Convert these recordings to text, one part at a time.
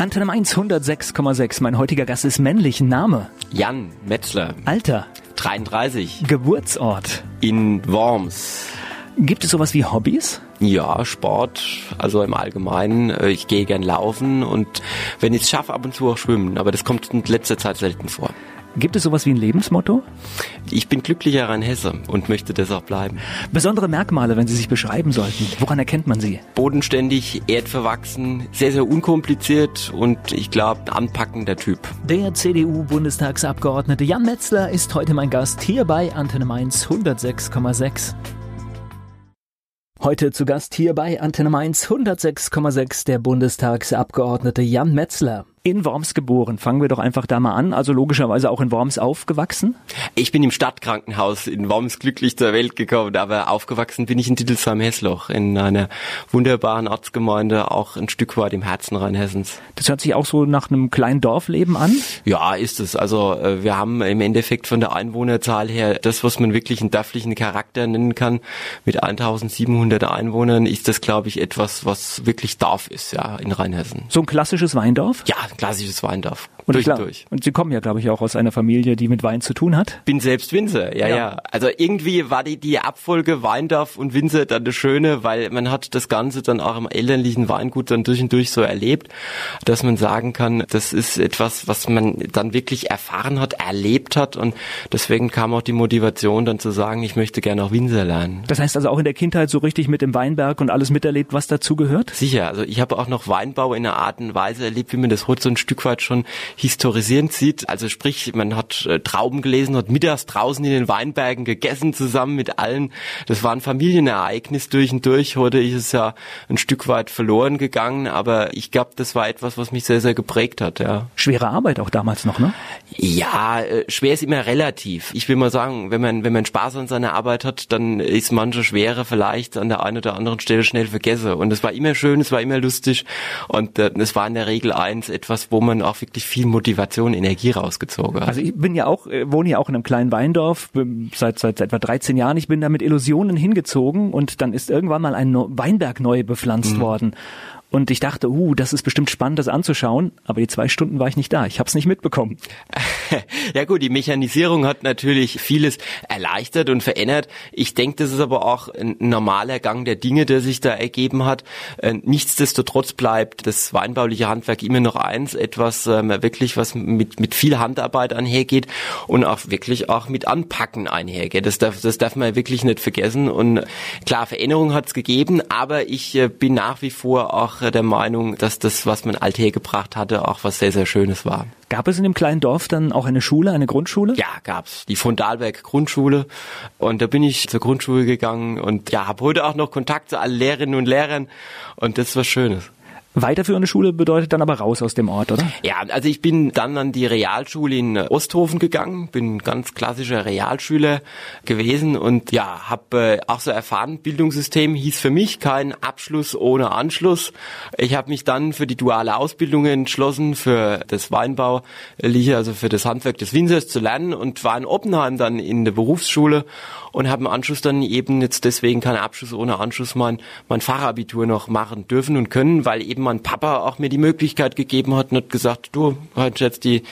Antenne Mainz 106,6. Mein heutiger Gast ist männlich. Name? Jan Metzler. Alter? 33. Geburtsort? In Worms. Gibt es sowas wie Hobbys? Ja, Sport, also im Allgemeinen. Äh, ich gehe gern laufen und wenn ich es schaffe, ab und zu auch schwimmen. Aber das kommt in letzter Zeit selten vor. Gibt es sowas wie ein Lebensmotto? Ich bin glücklicher Rheinhesse und möchte das auch bleiben. Besondere Merkmale, wenn Sie sich beschreiben sollten. Woran erkennt man Sie? Bodenständig, erdverwachsen, sehr, sehr unkompliziert und ich glaube, anpackender Typ. Der CDU-Bundestagsabgeordnete Jan Metzler ist heute mein Gast hier bei Antenne Mainz 106,6. Heute zu Gast hier bei Antenne Mainz 106,6 der Bundestagsabgeordnete Jan Metzler in Worms geboren. Fangen wir doch einfach da mal an. Also logischerweise auch in Worms aufgewachsen. Ich bin im Stadtkrankenhaus in Worms glücklich zur Welt gekommen, aber aufgewachsen bin ich in Dittelsheim-Hessloch, in einer wunderbaren Ortsgemeinde, auch ein Stück weit im Herzen Rheinhessens. Das hört sich auch so nach einem kleinen Dorfleben an? Ja, ist es. Also äh, wir haben im Endeffekt von der Einwohnerzahl her das, was man wirklich einen dörflichen Charakter nennen kann. Mit 1700 Einwohnern ist das, glaube ich, etwas, was wirklich Dorf ist, ja, in Rheinhessen. So ein klassisches Weindorf? Ja, klassisches Weindorf. Und, durch, durch. und Sie kommen ja, glaube ich, auch aus einer Familie, die mit Wein zu tun hat. Bin selbst Winzer, ja, ja, ja. Also irgendwie war die, die Abfolge Weindorf und Winzer dann das Schöne, weil man hat das Ganze dann auch im elterlichen Weingut dann durch und durch so erlebt, dass man sagen kann, das ist etwas, was man dann wirklich erfahren hat, erlebt hat und deswegen kam auch die Motivation dann zu sagen, ich möchte gerne auch Winzer lernen. Das heißt also auch in der Kindheit so richtig mit dem Weinberg und alles miterlebt, was dazu gehört? Sicher, also ich habe auch noch Weinbau in einer Art und Weise erlebt, wie man das heute so ein Stück weit schon historisierend sieht. Also sprich, man hat äh, Trauben gelesen, hat mittags draußen in den Weinbergen gegessen zusammen mit allen. Das war ein Familienereignis durch und durch. Heute ist es ja ein Stück weit verloren gegangen, aber ich glaube, das war etwas, was mich sehr, sehr geprägt hat. Ja. Schwere Arbeit auch damals noch, ne? Ja, äh, schwer ist immer relativ. Ich will mal sagen, wenn man wenn man Spaß an seiner Arbeit hat, dann ist manche Schwere vielleicht an der einen oder anderen Stelle schnell vergessen. Und es war immer schön, es war immer lustig und äh, es war in der Regel eins etwas, wo man auch wirklich viel Motivation, Energie rausgezogen hat. Also ich bin ja auch, äh, wohne ja auch in einem kleinen Weindorf seit, seit etwa 13 Jahren. Ich bin da mit Illusionen hingezogen und dann ist irgendwann mal ein Weinberg neu bepflanzt mhm. worden. Und ich dachte, uh, das ist bestimmt spannend, das anzuschauen. Aber die zwei Stunden war ich nicht da. Ich habe es nicht mitbekommen. ja gut, die Mechanisierung hat natürlich vieles erleichtert und verändert. Ich denke, das ist aber auch ein normaler Gang der Dinge, der sich da ergeben hat. Äh, nichtsdestotrotz bleibt das weinbauliche Handwerk immer noch eins, etwas ähm, wirklich, was mit, mit viel Handarbeit einhergeht und auch wirklich auch mit Anpacken einhergeht. Das darf, das darf man wirklich nicht vergessen. Und klar, Veränderung hat es gegeben, aber ich äh, bin nach wie vor auch der Meinung, dass das, was man althergebracht hatte, auch was sehr, sehr Schönes war. Gab es in dem kleinen Dorf dann auch eine Schule, eine Grundschule? Ja, gab's. Die von Dahlberg Grundschule. Und da bin ich zur Grundschule gegangen und ja, habe heute auch noch Kontakt zu allen Lehrerinnen und Lehrern. Und das war Schönes. Weiterführende Schule bedeutet dann aber raus aus dem Ort, oder? Ja, also ich bin dann an die Realschule in Osthofen gegangen, bin ganz klassischer Realschüler gewesen und ja, habe äh, auch so erfahren, Bildungssystem hieß für mich kein Abschluss ohne Anschluss. Ich habe mich dann für die duale Ausbildung entschlossen, für das Weinbau, also für das Handwerk des Winzers zu lernen und war in Oppenheim dann in der Berufsschule und habe im Anschluss dann eben jetzt deswegen kein Abschluss ohne Anschluss mein, mein Fachabitur noch machen dürfen und können, weil eben mein Papa auch mir die Möglichkeit gegeben hat und hat gesagt, du hast jetzt die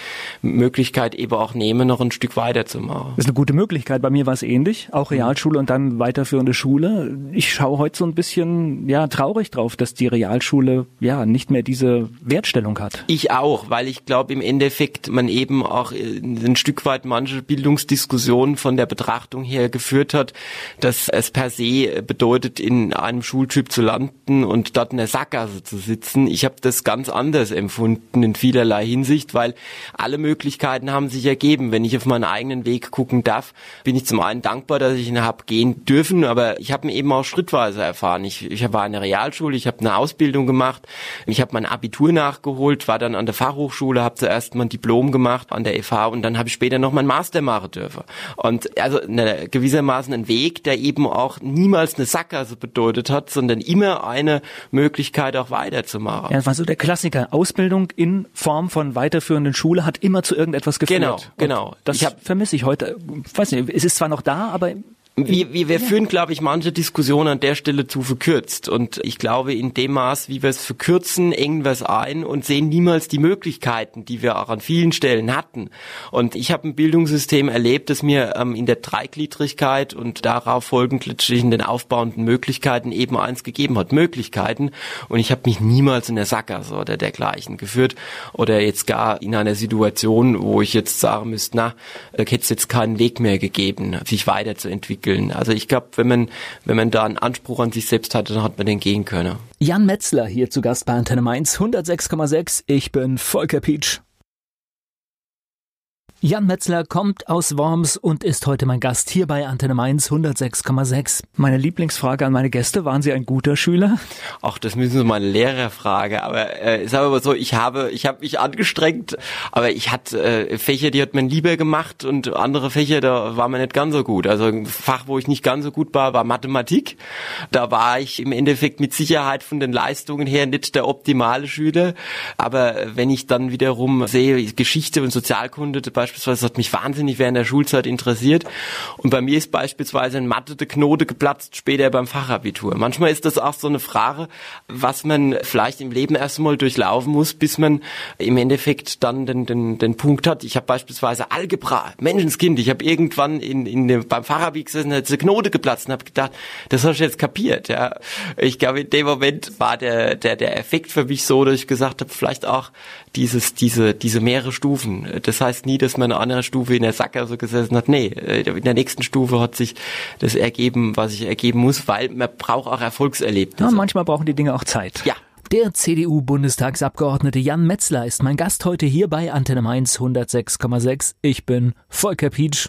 Möglichkeit eben auch nehmen, noch ein Stück weiter zu machen. Das ist eine gute Möglichkeit. Bei mir war es ähnlich, auch Realschule und dann weiterführende Schule. Ich schaue heute so ein bisschen ja traurig drauf, dass die Realschule ja nicht mehr diese Wertstellung hat. Ich auch, weil ich glaube im Endeffekt man eben auch äh, ein Stück weit manche Bildungsdiskussionen von der Betrachtung her geführt hat, dass es per se bedeutet, in einem Schultyp zu landen und dort in der Sackgasse zu sitzen. Ich habe das ganz anders empfunden in vielerlei Hinsicht, weil alle Möglichkeiten haben sich ergeben. Wenn ich auf meinen eigenen Weg gucken darf, bin ich zum einen dankbar, dass ich ihn habe gehen dürfen, aber ich habe ihn eben auch schrittweise erfahren. Ich, ich war in der Realschule, ich habe eine Ausbildung gemacht, ich habe mein Abitur nachgeholt, war dann an der Fachhochschule, habe zuerst mein Diplom gemacht an der FH und dann habe ich später noch mein Master machen dürfen. Und also eine gewisse gewissermaßen ein Weg, der eben auch niemals eine Sackgasse bedeutet hat, sondern immer eine Möglichkeit auch weiterzumachen. Ja, das war so der Klassiker. Ausbildung in Form von weiterführenden Schule hat immer zu irgendetwas geführt. Genau, genau. Und das ich hab, vermisse ich heute. Ich weiß nicht, es ist zwar noch da, aber wir, wir, wir führen, glaube ich, manche Diskussionen an der Stelle zu verkürzt. Und ich glaube, in dem Maß, wie wir es verkürzen, engen wir es ein und sehen niemals die Möglichkeiten, die wir auch an vielen Stellen hatten. Und ich habe ein Bildungssystem erlebt, das mir ähm, in der Dreigliedrigkeit und darauf folgend letztlich in den aufbauenden Möglichkeiten eben eins gegeben hat. Möglichkeiten. Und ich habe mich niemals in der Sackgasse oder dergleichen geführt oder jetzt gar in einer Situation, wo ich jetzt sagen müsste, na, da hätte es jetzt keinen Weg mehr gegeben, sich weiterzuentwickeln. Also ich glaube, wenn man, wenn man da einen Anspruch an sich selbst hatte, dann hat man den gehen können. Jan Metzler hier zu Gast bei Antenne Mainz 106,6. Ich bin Volker Pietsch. Jan Metzler kommt aus Worms und ist heute mein Gast hier bei Antenne Mainz 106,6. Meine Lieblingsfrage an meine Gäste, waren Sie ein guter Schüler? Ach, das müssen Sie meine Lehrer fragen. Aber äh, ich sage mal so, ich habe, ich habe mich angestrengt, aber ich hatte äh, Fächer, die hat man lieber gemacht und andere Fächer, da war man nicht ganz so gut. Also ein Fach, wo ich nicht ganz so gut war, war Mathematik. Da war ich im Endeffekt mit Sicherheit von den Leistungen her nicht der optimale Schüler. Aber wenn ich dann wiederum sehe, Geschichte und Sozialkunde beispielsweise, das hat mich wahnsinnig während der Schulzeit interessiert. Und bei mir ist beispielsweise in Mathe Knote geplatzt, später beim Fachabitur. Manchmal ist das auch so eine Frage, was man vielleicht im Leben erstmal durchlaufen muss, bis man im Endeffekt dann den, den, den Punkt hat. Ich habe beispielsweise Algebra, Menschenskind, ich habe irgendwann in, in dem, beim Fachabi gesessen, hat eine Knote geplatzt und habe gedacht, das hast du jetzt kapiert. Ja. Ich glaube, in dem Moment war der, der, der Effekt für mich so, dass ich gesagt habe, vielleicht auch dieses, diese, diese mehrere Stufen. Das heißt nie, dass man eine andere Stufe in der Sackgasse gesessen hat. Nee, äh, in der nächsten Stufe hat sich das ergeben, was sich ergeben muss, weil man braucht auch Erfolgserlebnisse. Ja, manchmal brauchen die Dinge auch Zeit. Ja. Der CDU-Bundestagsabgeordnete Jan Metzler ist mein Gast heute hier bei Antenne Mainz 106,6. Ich bin Volker Pietsch.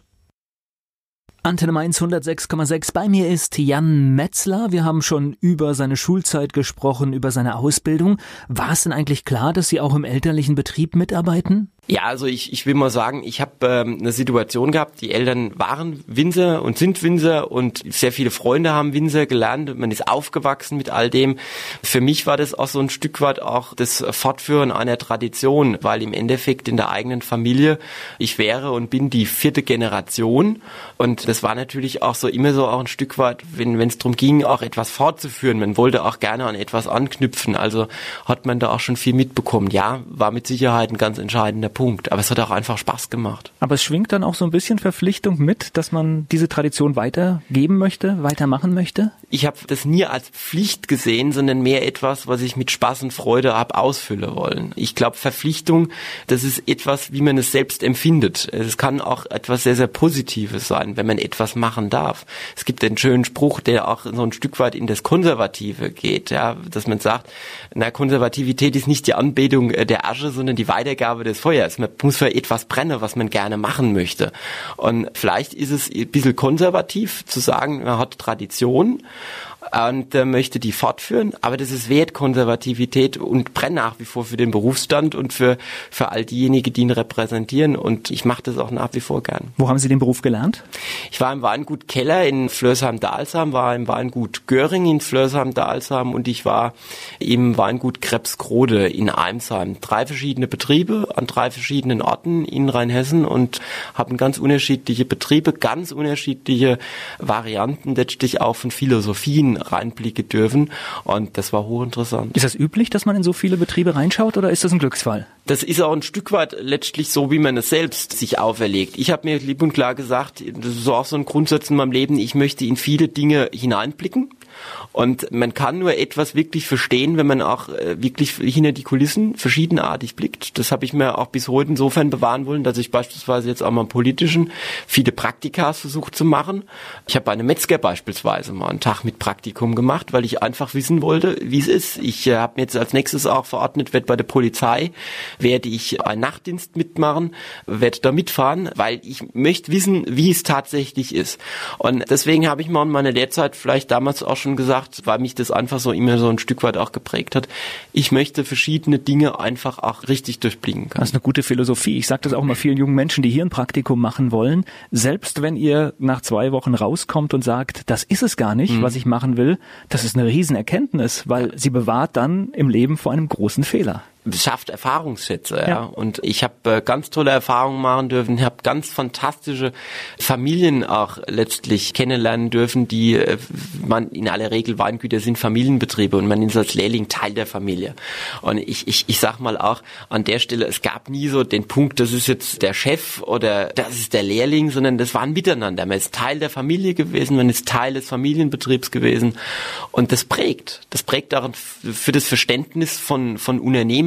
Antenne Mainz 106,6. Bei mir ist Jan Metzler. Wir haben schon über seine Schulzeit gesprochen, über seine Ausbildung. War es denn eigentlich klar, dass Sie auch im elterlichen Betrieb mitarbeiten? Ja, also ich, ich will mal sagen, ich habe ähm, eine Situation gehabt, die Eltern waren Winzer und sind Winzer und sehr viele Freunde haben Winzer gelernt. Man ist aufgewachsen mit all dem. Für mich war das auch so ein Stück weit auch das Fortführen einer Tradition, weil im Endeffekt in der eigenen Familie, ich wäre und bin die vierte Generation und das war natürlich auch so immer so auch ein Stück weit, wenn es darum ging, auch etwas fortzuführen. Man wollte auch gerne an etwas anknüpfen, also hat man da auch schon viel mitbekommen. Ja, war mit Sicherheit ein ganz entscheidender Punkt. Aber es hat auch einfach Spaß gemacht. Aber es schwingt dann auch so ein bisschen Verpflichtung mit, dass man diese Tradition weitergeben möchte, weitermachen möchte? Ich habe das nie als Pflicht gesehen, sondern mehr etwas, was ich mit Spaß und Freude habe ausfüllen wollen. Ich glaube, Verpflichtung, das ist etwas, wie man es selbst empfindet. Es kann auch etwas sehr, sehr Positives sein, wenn man etwas machen darf. Es gibt einen schönen Spruch, der auch so ein Stück weit in das Konservative geht, ja, dass man sagt, na, Konservativität ist nicht die Anbetung der Asche, sondern die Weitergabe des Feuers ist. Man muss für etwas brennen, was man gerne machen möchte. Und vielleicht ist es ein bisschen konservativ zu sagen, man hat Tradition und äh, möchte die fortführen. Aber das ist Wertkonservativität und brennt nach wie vor für den Berufsstand und für, für all diejenigen, die ihn repräsentieren. Und ich mache das auch nach wie vor gern. Wo haben Sie den Beruf gelernt? Ich war im Weingut Keller in Flörsheim-Dalsheim, war im Weingut Göring in Flörsheim-Dalsheim und ich war im Weingut Krebsgrode in Eimsheim. Drei verschiedene Betriebe an drei verschiedenen Orten in Rheinhessen und haben ganz unterschiedliche Betriebe, ganz unterschiedliche Varianten letztlich auch von Philosophien reinblicken dürfen. Und das war hochinteressant. Ist das üblich, dass man in so viele Betriebe reinschaut oder ist das ein Glücksfall? Das ist auch ein Stück weit letztlich so, wie man es selbst sich auferlegt. Ich habe mir lieb und klar gesagt, das ist auch so ein Grundsatz in meinem Leben, ich möchte in viele Dinge hineinblicken. Und man kann nur etwas wirklich verstehen, wenn man auch äh, wirklich hinter die Kulissen verschiedenartig blickt. Das habe ich mir auch bis heute insofern bewahren wollen, dass ich beispielsweise jetzt auch mal im politischen viele Praktikas versucht zu machen. Ich habe bei einem Metzger beispielsweise mal einen Tag mit Praktikum gemacht, weil ich einfach wissen wollte, wie es ist. Ich äh, habe mir jetzt als nächstes auch verordnet, werde bei der Polizei, werde ich einen Nachtdienst mitmachen, werde da mitfahren, weil ich möchte wissen, wie es tatsächlich ist. Und deswegen habe ich mal in meiner Lehrzeit vielleicht damals auch schon gesagt, weil mich das einfach so immer so ein Stück weit auch geprägt hat. Ich möchte verschiedene Dinge einfach auch richtig durchblicken können. Das ist eine gute Philosophie. Ich sage das auch mal vielen jungen Menschen, die hier ein Praktikum machen wollen. Selbst wenn ihr nach zwei Wochen rauskommt und sagt, das ist es gar nicht, mhm. was ich machen will, das ist eine Riesenerkenntnis, weil sie bewahrt dann im Leben vor einem großen Fehler. Schafft Erfahrungsschätze. Ja. ja. Und ich habe äh, ganz tolle Erfahrungen machen dürfen, habe ganz fantastische Familien auch letztlich kennenlernen dürfen, die äh, man in aller Regel Weingüter sind Familienbetriebe und man ist als Lehrling Teil der Familie. Und ich, ich, ich sag mal auch an der Stelle, es gab nie so den Punkt, das ist jetzt der Chef oder das ist der Lehrling, sondern das war ein Miteinander. Man ist Teil der Familie gewesen, man ist Teil des Familienbetriebs gewesen und das prägt. Das prägt auch für das Verständnis von, von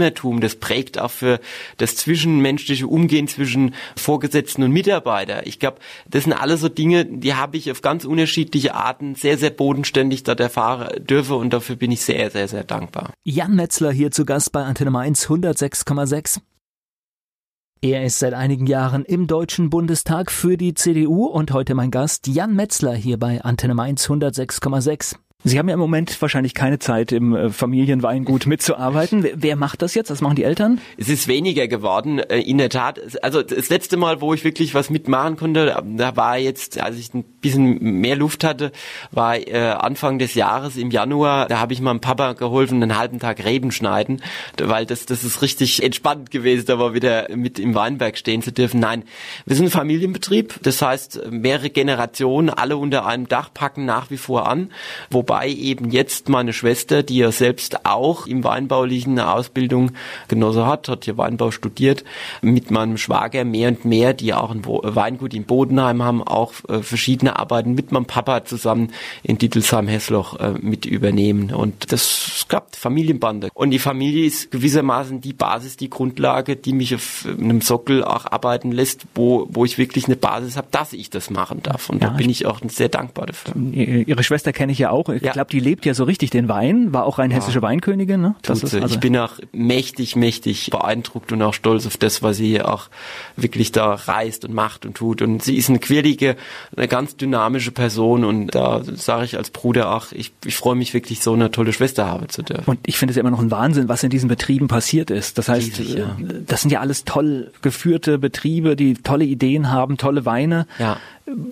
Unternehmertum, das prägt auch für das zwischenmenschliche Umgehen zwischen Vorgesetzten und Mitarbeiter. Ich glaube, das sind alles so Dinge, die habe ich auf ganz unterschiedliche Arten sehr, sehr bodenständig dort erfahren dürfe und dafür bin ich sehr, sehr, sehr dankbar. Jan Metzler hier zu Gast bei Antenne Mainz 106,6. Er ist seit einigen Jahren im Deutschen Bundestag für die CDU und heute mein Gast Jan Metzler hier bei Antenne Mainz 106,6. Sie haben ja im Moment wahrscheinlich keine Zeit, im äh, Familienweingut mitzuarbeiten. Wer macht das jetzt? Was machen die Eltern? Es ist weniger geworden, äh, in der Tat. Also das letzte Mal, wo ich wirklich was mitmachen konnte, da war jetzt, als ich ein bisschen mehr Luft hatte, war äh, Anfang des Jahres im Januar. Da habe ich meinem Papa geholfen, einen halben Tag Reben schneiden, weil das das ist richtig entspannt gewesen, da mal wieder mit im Weinberg stehen zu dürfen. Nein, wir sind ein Familienbetrieb. Das heißt, mehrere Generationen, alle unter einem Dach packen nach wie vor an, wobei wobei eben jetzt meine Schwester, die ja selbst auch im Weinbaulichen eine Ausbildung genossen hat, hat hier Weinbau studiert, mit meinem Schwager mehr und mehr, die auch ein Weingut in Bodenheim haben, auch äh, verschiedene Arbeiten mit meinem Papa zusammen in Dittelsheim-Hessloch äh, mit übernehmen. Und das klappt, Familienbande. Und die Familie ist gewissermaßen die Basis, die Grundlage, die mich auf einem Sockel auch arbeiten lässt, wo, wo ich wirklich eine Basis habe, dass ich das machen darf. Und ja, da bin ich auch sehr dankbar dafür. Ihre Schwester kenne ich ja auch. Ich ja. glaube, die lebt ja so richtig den Wein, war auch rein hessische ja. Weinkönigin. Ne? Das ist, also ich bin auch mächtig, mächtig beeindruckt und auch stolz auf das, was sie hier auch wirklich da reist und macht und tut. Und sie ist eine quirlige, eine ganz dynamische Person und da sage ich als Bruder auch, ich, ich freue mich wirklich, so eine tolle Schwester haben zu dürfen. Und ich finde es ja immer noch ein Wahnsinn, was in diesen Betrieben passiert ist. Das heißt, Riesig, ja. das sind ja alles toll geführte Betriebe, die tolle Ideen haben, tolle Weine. Ja.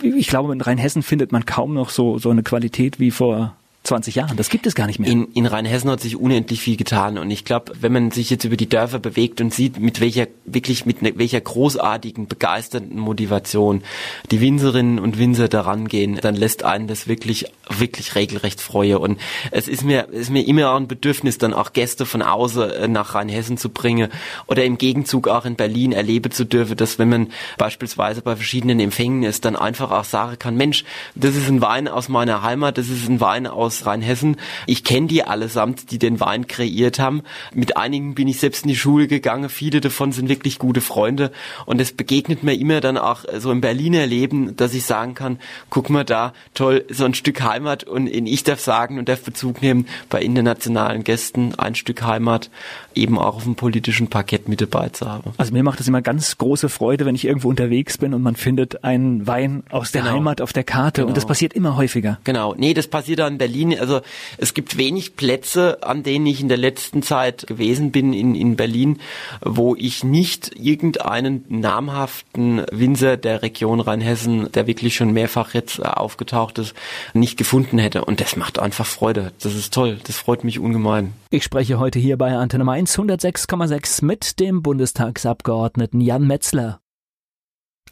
Ich glaube, in Rheinhessen findet man kaum noch so, so eine Qualität wie vor 20 Jahren. Das gibt es gar nicht mehr. In, in Rheinhessen hat sich unendlich viel getan und ich glaube, wenn man sich jetzt über die Dörfer bewegt und sieht, mit welcher wirklich mit ne, welcher großartigen, begeisternden Motivation die Winzerinnen und Winzer daran gehen, dann lässt einen das wirklich wirklich regelrecht freue und es ist mir ist mir immer auch ein Bedürfnis, dann auch Gäste von außen äh, nach Rheinhessen zu bringen oder im Gegenzug auch in Berlin erleben zu dürfen, dass wenn man beispielsweise bei verschiedenen Empfängen ist, dann einfach auch sagen kann, Mensch, das ist ein Wein aus meiner Heimat, das ist ein Wein aus Rheinhessen. Ich kenne die allesamt, die den Wein kreiert haben. Mit einigen bin ich selbst in die Schule gegangen. Viele davon sind wirklich gute Freunde. Und es begegnet mir immer dann auch so im Berliner Leben, dass ich sagen kann, guck mal da, toll, so ein Stück Heimat. Und ich darf sagen und darf Bezug nehmen bei internationalen Gästen ein Stück Heimat eben auch auf dem politischen Parkett mit dabei zu haben. Also mir macht es immer ganz große Freude, wenn ich irgendwo unterwegs bin und man findet einen Wein aus der genau. Heimat auf der Karte. Genau. Und das passiert immer häufiger. Genau. Nee, das passiert da in Berlin Berlin, also es gibt wenig Plätze, an denen ich in der letzten Zeit gewesen bin in, in Berlin, wo ich nicht irgendeinen namhaften Winzer der Region Rheinhessen, der wirklich schon mehrfach jetzt aufgetaucht ist, nicht gefunden hätte. Und das macht einfach Freude. Das ist toll. Das freut mich ungemein. Ich spreche heute hier bei Antenne Mainz 106,6 mit dem Bundestagsabgeordneten Jan Metzler.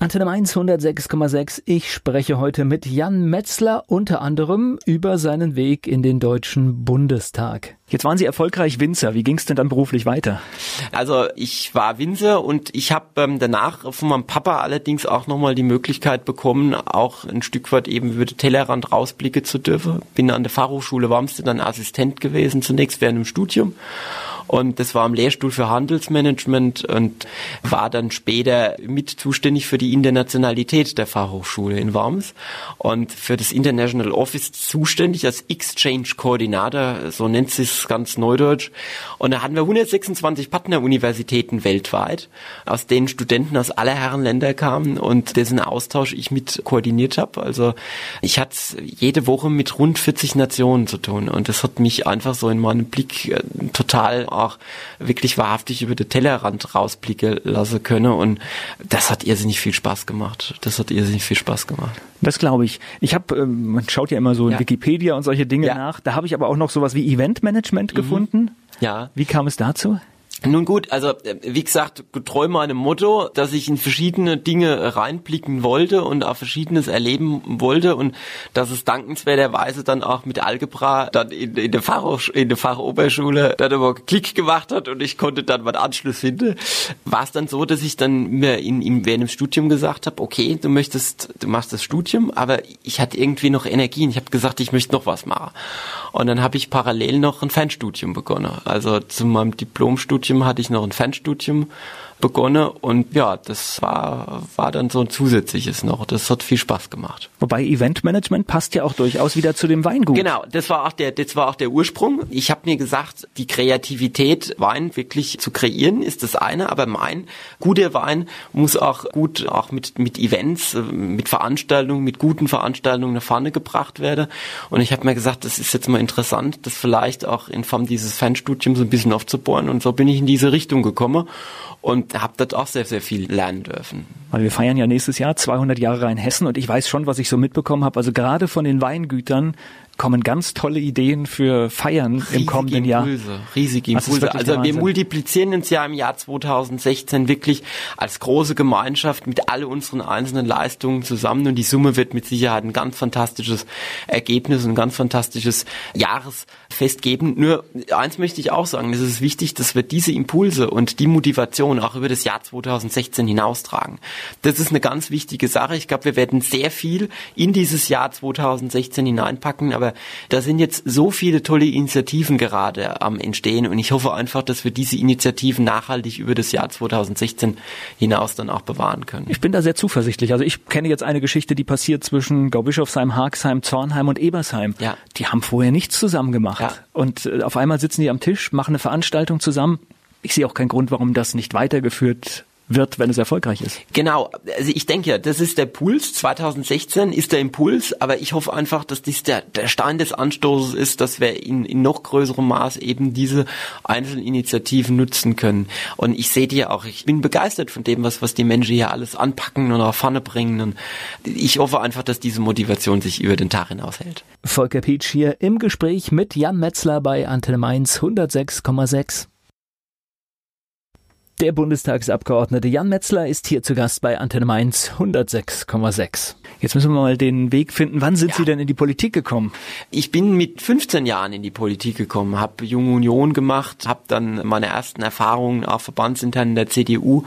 Antenne 1 106,6. Ich spreche heute mit Jan Metzler unter anderem über seinen Weg in den Deutschen Bundestag. Jetzt waren Sie erfolgreich Winzer. Wie ging es denn dann beruflich weiter? Also ich war Winzer und ich habe ähm, danach von meinem Papa allerdings auch nochmal die Möglichkeit bekommen, auch ein Stück weit eben über den Tellerrand rausblicken zu dürfen. Bin an der Fachhochschule Wormste dann Assistent gewesen, zunächst während dem Studium und das war am Lehrstuhl für Handelsmanagement und war dann später mit zuständig für die Internationalität der Fachhochschule in Worms und für das International Office zuständig als Exchange Koordinator, so nennt sich es ganz neudeutsch. Und da hatten wir 126 Partneruniversitäten weltweit, aus denen Studenten aus aller Herren Länder kamen und dessen Austausch ich mit koordiniert habe. Also ich hatte jede Woche mit rund 40 Nationen zu tun und das hat mich einfach so in meinem Blick äh, total auch wirklich wahrhaftig über den Tellerrand rausblicken lassen können. Und das hat irrsinnig viel Spaß gemacht. Das hat irrsinnig viel Spaß gemacht. Das glaube ich. Ich habe, ähm, man schaut ja immer so in ja. Wikipedia und solche Dinge ja. nach. Da habe ich aber auch noch sowas wie Eventmanagement mhm. gefunden. Ja. Wie kam es dazu? Nun gut, also äh, wie gesagt, getreu meinem Motto, dass ich in verschiedene Dinge reinblicken wollte und auch verschiedenes erleben wollte und dass es dankenswerterweise dann auch mit Algebra dann in, in der Fach in der Fachoberschule dann aber Klick gemacht hat und ich konnte dann meinen Anschluss finden, war es dann so, dass ich dann mir in, in während dem Studium gesagt habe, okay, du möchtest, du machst das Studium, aber ich hatte irgendwie noch Energien. Ich habe gesagt, ich möchte noch was machen. Und dann habe ich parallel noch ein Fernstudium begonnen. Also zu meinem Diplomstudium hatte ich noch ein Fernstudium begonnen und ja, das war, war dann so ein zusätzliches noch. Das hat viel Spaß gemacht. Wobei Eventmanagement passt ja auch durchaus wieder zu dem Weingut. Genau, das war auch der, das war auch der Ursprung. Ich habe mir gesagt, die Kreativität, Wein wirklich zu kreieren, ist das eine, aber mein guter Wein muss auch gut auch mit, mit Events, mit Veranstaltungen, mit guten Veranstaltungen nach vorne gebracht werden. Und ich habe mir gesagt, das ist jetzt mal interessant, das vielleicht auch in Form dieses Fanstudiums so ein bisschen aufzubohren. Und so bin ich in diese Richtung gekommen und habe dort auch sehr, sehr viel lernen dürfen. Weil wir feiern ja nächstes Jahr 200 Jahre Rheinhessen und ich weiß schon, was ich so mitbekommen habe. Also gerade von den Weingütern kommen ganz tolle Ideen für Feiern riesige im kommenden Impulse, Jahr. Riesige Impulse. Also wir multiplizieren uns ja im Jahr 2016 wirklich als große Gemeinschaft mit all unseren einzelnen Leistungen zusammen und die Summe wird mit Sicherheit ein ganz fantastisches Ergebnis, ein ganz fantastisches Jahresfest geben. Nur eins möchte ich auch sagen, es ist wichtig, dass wir diese Impulse und die Motivation auch über das Jahr 2016 hinaustragen. Das ist eine ganz wichtige Sache. Ich glaube, wir werden sehr viel in dieses Jahr 2016 hineinpacken, aber da sind jetzt so viele tolle Initiativen gerade am Entstehen und ich hoffe einfach, dass wir diese Initiativen nachhaltig über das Jahr 2016 hinaus dann auch bewahren können. Ich bin da sehr zuversichtlich. Also ich kenne jetzt eine Geschichte, die passiert zwischen Gaubischofsheim, Haxheim, Zornheim und Ebersheim. Ja. Die haben vorher nichts zusammen gemacht. Ja. Und äh, auf einmal sitzen die am Tisch, machen eine Veranstaltung zusammen. Ich sehe auch keinen Grund, warum das nicht weitergeführt wird, wenn es erfolgreich ist. Genau, also ich denke, das ist der Puls. 2016 ist der Impuls, aber ich hoffe einfach, dass dies der, der Stein des Anstoßes ist, dass wir in, in noch größerem Maß eben diese einzelnen Initiativen nutzen können. Und ich sehe dir auch, ich bin begeistert von dem, was, was die Menschen hier alles anpacken und auf Pfanne bringen. Und ich hoffe einfach, dass diese Motivation sich über den Tag hinaus hält. Volker Pietsch hier im Gespräch mit Jan Metzler bei Antenne Mainz 106,6. Der Bundestagsabgeordnete Jan Metzler ist hier zu Gast bei Antenne Mainz 106,6. Jetzt müssen wir mal den Weg finden. Wann sind ja. Sie denn in die Politik gekommen? Ich bin mit 15 Jahren in die Politik gekommen, habe Junge Union gemacht, habe dann meine ersten Erfahrungen auch verbandsintern in der CDU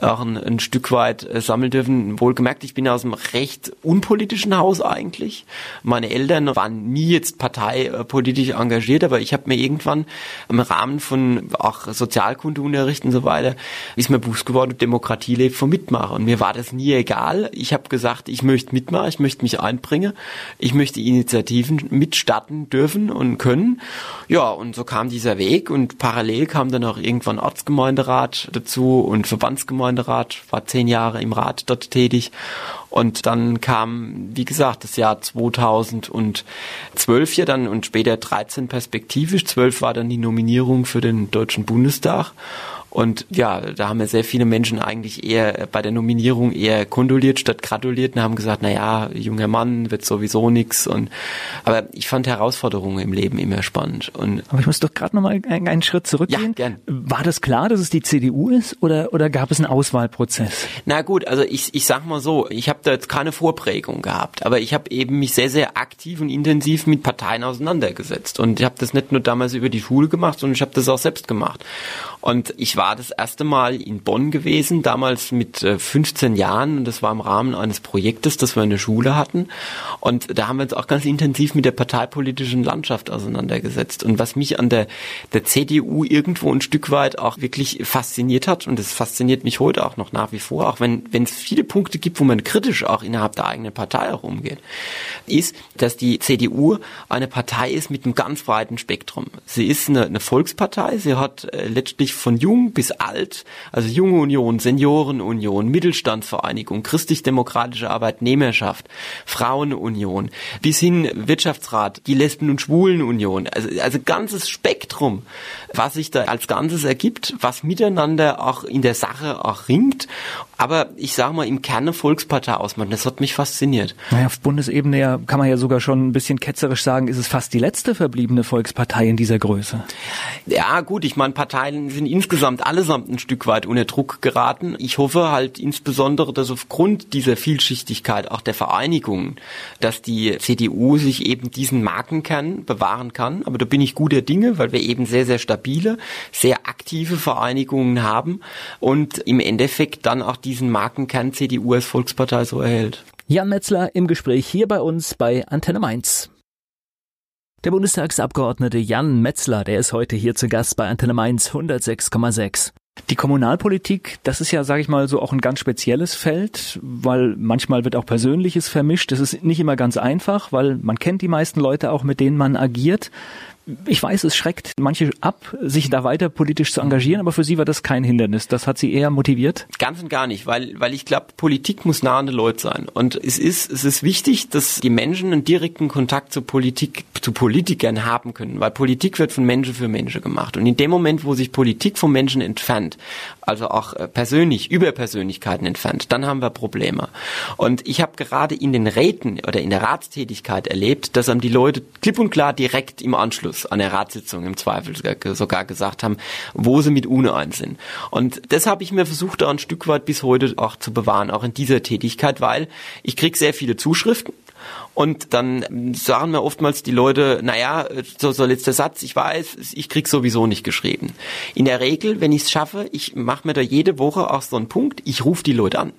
auch ein, ein Stück weit äh, sammeln dürfen. Wohlgemerkt, ich bin aus einem recht unpolitischen Haus eigentlich. Meine Eltern waren nie jetzt parteipolitisch engagiert, aber ich habe mir irgendwann im Rahmen von auch Sozialkundeunterricht und so weiter ist mir bewusst geworden, Demokratie lebt vom Mitmachen. Und mir war das nie egal. Ich habe gesagt, ich möchte mitmachen, ich möchte mich einbringen, ich möchte Initiativen mitstarten dürfen und können. Ja, und so kam dieser Weg und parallel kam dann auch irgendwann Ortsgemeinderat dazu und Verbandsgemeinderat, war zehn Jahre im Rat dort tätig. Und dann kam, wie gesagt, das Jahr 2012 hier dann und später 13 perspektivisch. 12 war dann die Nominierung für den Deutschen Bundestag. Und ja, da haben ja sehr viele Menschen eigentlich eher bei der Nominierung eher kondoliert statt gratuliert und haben gesagt, na ja, junger Mann wird sowieso nix. Und aber ich fand Herausforderungen im Leben immer spannend. Und aber ich muss doch gerade noch mal einen Schritt zurückgehen. Ja, gern. War das klar, dass es die CDU ist oder oder gab es einen Auswahlprozess? Na gut, also ich ich sag mal so, ich habe da jetzt keine Vorprägung gehabt, aber ich habe eben mich sehr sehr aktiv und intensiv mit Parteien auseinandergesetzt und ich habe das nicht nur damals über die Schule gemacht, sondern ich habe das auch selbst gemacht. Und ich war das erste Mal in Bonn gewesen, damals mit 15 äh, Jahren. Und das war im Rahmen eines Projektes, das wir in der Schule hatten. Und da haben wir uns auch ganz intensiv mit der parteipolitischen Landschaft auseinandergesetzt. Und was mich an der, der CDU irgendwo ein Stück weit auch wirklich fasziniert hat, und das fasziniert mich heute auch noch nach wie vor, auch wenn, es viele Punkte gibt, wo man kritisch auch innerhalb der eigenen Partei auch umgeht, ist, dass die CDU eine Partei ist mit einem ganz breiten Spektrum. Sie ist eine, eine Volkspartei, sie hat äh, letztlich wirklich von jung bis alt, also Junge Union, Seniorenunion, Mittelstandsvereinigung, christlich-demokratische Arbeitnehmerschaft, Frauenunion, bis hin Wirtschaftsrat, die Lesben- und Schwulenunion, also, also ganzes Spektrum, was sich da als Ganzes ergibt, was miteinander auch in der Sache auch ringt, aber ich sage mal im Kern eine Volkspartei ausmachen, das hat mich fasziniert. Naja, auf Bundesebene ja, kann man ja sogar schon ein bisschen ketzerisch sagen, ist es fast die letzte verbliebene Volkspartei in dieser Größe. Ja gut, ich meine, Parteien sind insgesamt allesamt ein Stück weit unter Druck geraten. Ich hoffe halt insbesondere, dass aufgrund dieser Vielschichtigkeit auch der Vereinigungen, dass die CDU sich eben diesen Markenkern bewahren kann. Aber da bin ich guter Dinge, weil wir eben sehr, sehr stabile, sehr aktive Vereinigungen haben und im Endeffekt dann auch diesen Markenkern CDU als Volkspartei so erhält. Jan Metzler im Gespräch hier bei uns bei Antenne Mainz. Der Bundestagsabgeordnete Jan Metzler, der ist heute hier zu Gast bei Antenne Mainz 106,6. Die Kommunalpolitik, das ist ja, sage ich mal, so auch ein ganz spezielles Feld, weil manchmal wird auch Persönliches vermischt. Das ist nicht immer ganz einfach, weil man kennt die meisten Leute auch, mit denen man agiert ich weiß, es schreckt manche ab, sich da weiter politisch zu engagieren, aber für Sie war das kein Hindernis. Das hat Sie eher motiviert? Ganz und gar nicht, weil, weil ich glaube, Politik muss nah an den Leuten sein. Und es ist, es ist wichtig, dass die Menschen einen direkten Kontakt zur Politik, zu Politikern haben können, weil Politik wird von Menschen für Menschen gemacht. Und in dem Moment, wo sich Politik vom Menschen entfernt, also auch äh, persönlich, über Persönlichkeiten entfernt, dann haben wir Probleme. Und ich habe gerade in den Räten oder in der Ratstätigkeit erlebt, dass einem die Leute klipp und klar direkt im Anschluss Ausschuss, an der Ratssitzung im Zweifel sogar gesagt haben, wo sie mit uneins sind. Und das habe ich mir versucht, da ein Stück weit bis heute auch zu bewahren, auch in dieser Tätigkeit, weil ich kriege sehr viele Zuschriften und dann sagen mir oftmals die Leute, naja, so, so letzter Satz, ich weiß, ich krieg sowieso nicht geschrieben. In der Regel, wenn ich es schaffe, ich mache mir da jede Woche auch so einen Punkt, ich rufe die Leute an.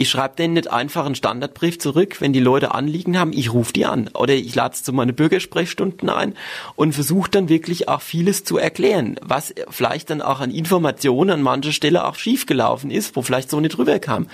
Ich schreibe denen nicht einfach einen Standardbrief zurück, wenn die Leute Anliegen haben, ich rufe die an. Oder ich lade zu meine Bürgersprechstunden ein und versuche dann wirklich auch vieles zu erklären, was vielleicht dann auch an Informationen an mancher Stelle auch schiefgelaufen ist, wo vielleicht so nicht rüberkam.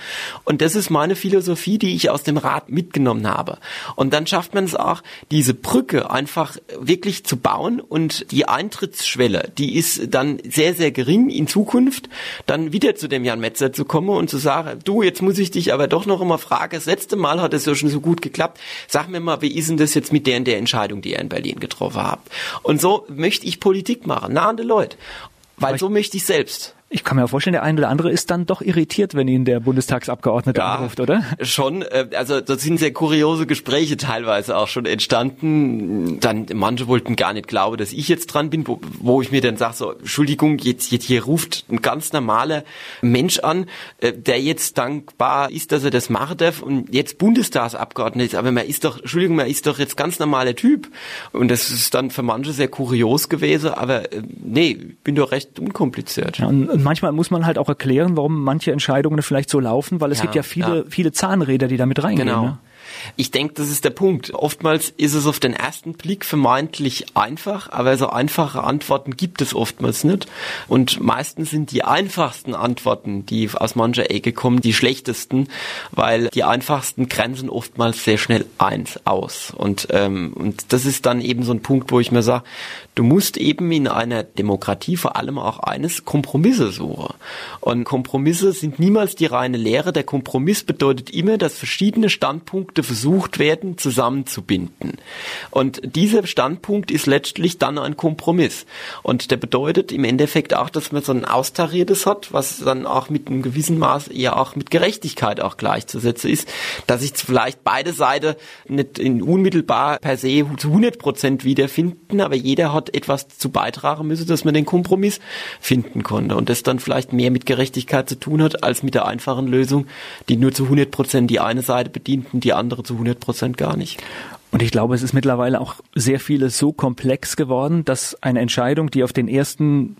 Und das ist meine Philosophie, die ich aus dem Rat mitgenommen habe. Und dann schafft man es auch, diese Brücke einfach wirklich zu bauen und die Eintrittsschwelle, die ist dann sehr, sehr gering in Zukunft, dann wieder zu dem Jan Metzer zu kommen und zu sagen, du, jetzt muss ich dich aber doch noch immer fragen, das letzte Mal hat es ja schon so gut geklappt. Sag mir mal, wie ist denn das jetzt mit der, der Entscheidung, die ihr in Berlin getroffen habt? Und so möchte ich Politik machen, nah an die Leute. Weil so möchte ich selbst. Ich kann mir vorstellen, der eine oder andere ist dann doch irritiert, wenn ihn der Bundestagsabgeordnete ja, anruft, oder? Schon, äh, also da sind sehr kuriose Gespräche teilweise auch schon entstanden. Dann manche wollten gar nicht glauben, dass ich jetzt dran bin, wo, wo ich mir dann sage, so, Entschuldigung, jetzt, jetzt hier ruft ein ganz normaler Mensch an, äh, der jetzt dankbar ist, dass er das machen darf und jetzt Bundestagsabgeordneter ist. Aber man ist doch, Entschuldigung, man ist doch jetzt ganz normaler Typ. Und das ist dann für manche sehr kurios gewesen, aber äh, nee, bin doch recht unkompliziert. Ja, und manchmal muss man halt auch erklären, warum manche Entscheidungen vielleicht so laufen, weil es ja, gibt ja viele, ja. viele Zahnräder, die damit reingehen. Genau. Ne? Ich denke, das ist der Punkt. Oftmals ist es auf den ersten Blick vermeintlich einfach, aber so einfache Antworten gibt es oftmals nicht. Und meistens sind die einfachsten Antworten, die aus mancher Ecke kommen, die schlechtesten, weil die einfachsten grenzen oftmals sehr schnell eins aus. Und, ähm, und das ist dann eben so ein Punkt, wo ich mir sage, du musst eben in einer Demokratie vor allem auch eines Kompromisse suchen. Und Kompromisse sind niemals die reine Lehre. Der Kompromiss bedeutet immer, dass verschiedene Standpunkte versucht werden, zusammenzubinden. Und dieser Standpunkt ist letztlich dann ein Kompromiss. Und der bedeutet im Endeffekt auch, dass man so ein Austariertes hat, was dann auch mit einem gewissen Maß eher auch mit Gerechtigkeit auch gleichzusetzen ist, dass sich vielleicht beide Seiten nicht in unmittelbar per se zu 100 Prozent wiederfinden, aber jeder hat etwas zu beitragen müssen, dass man den Kompromiss finden konnte. Und das dann vielleicht mehr mit Gerechtigkeit zu tun hat, als mit der einfachen Lösung, die nur zu 100 Prozent die eine Seite bedient und die andere andere zu 100 Prozent gar nicht. Und ich glaube, es ist mittlerweile auch sehr vieles so komplex geworden, dass eine Entscheidung, die auf den ersten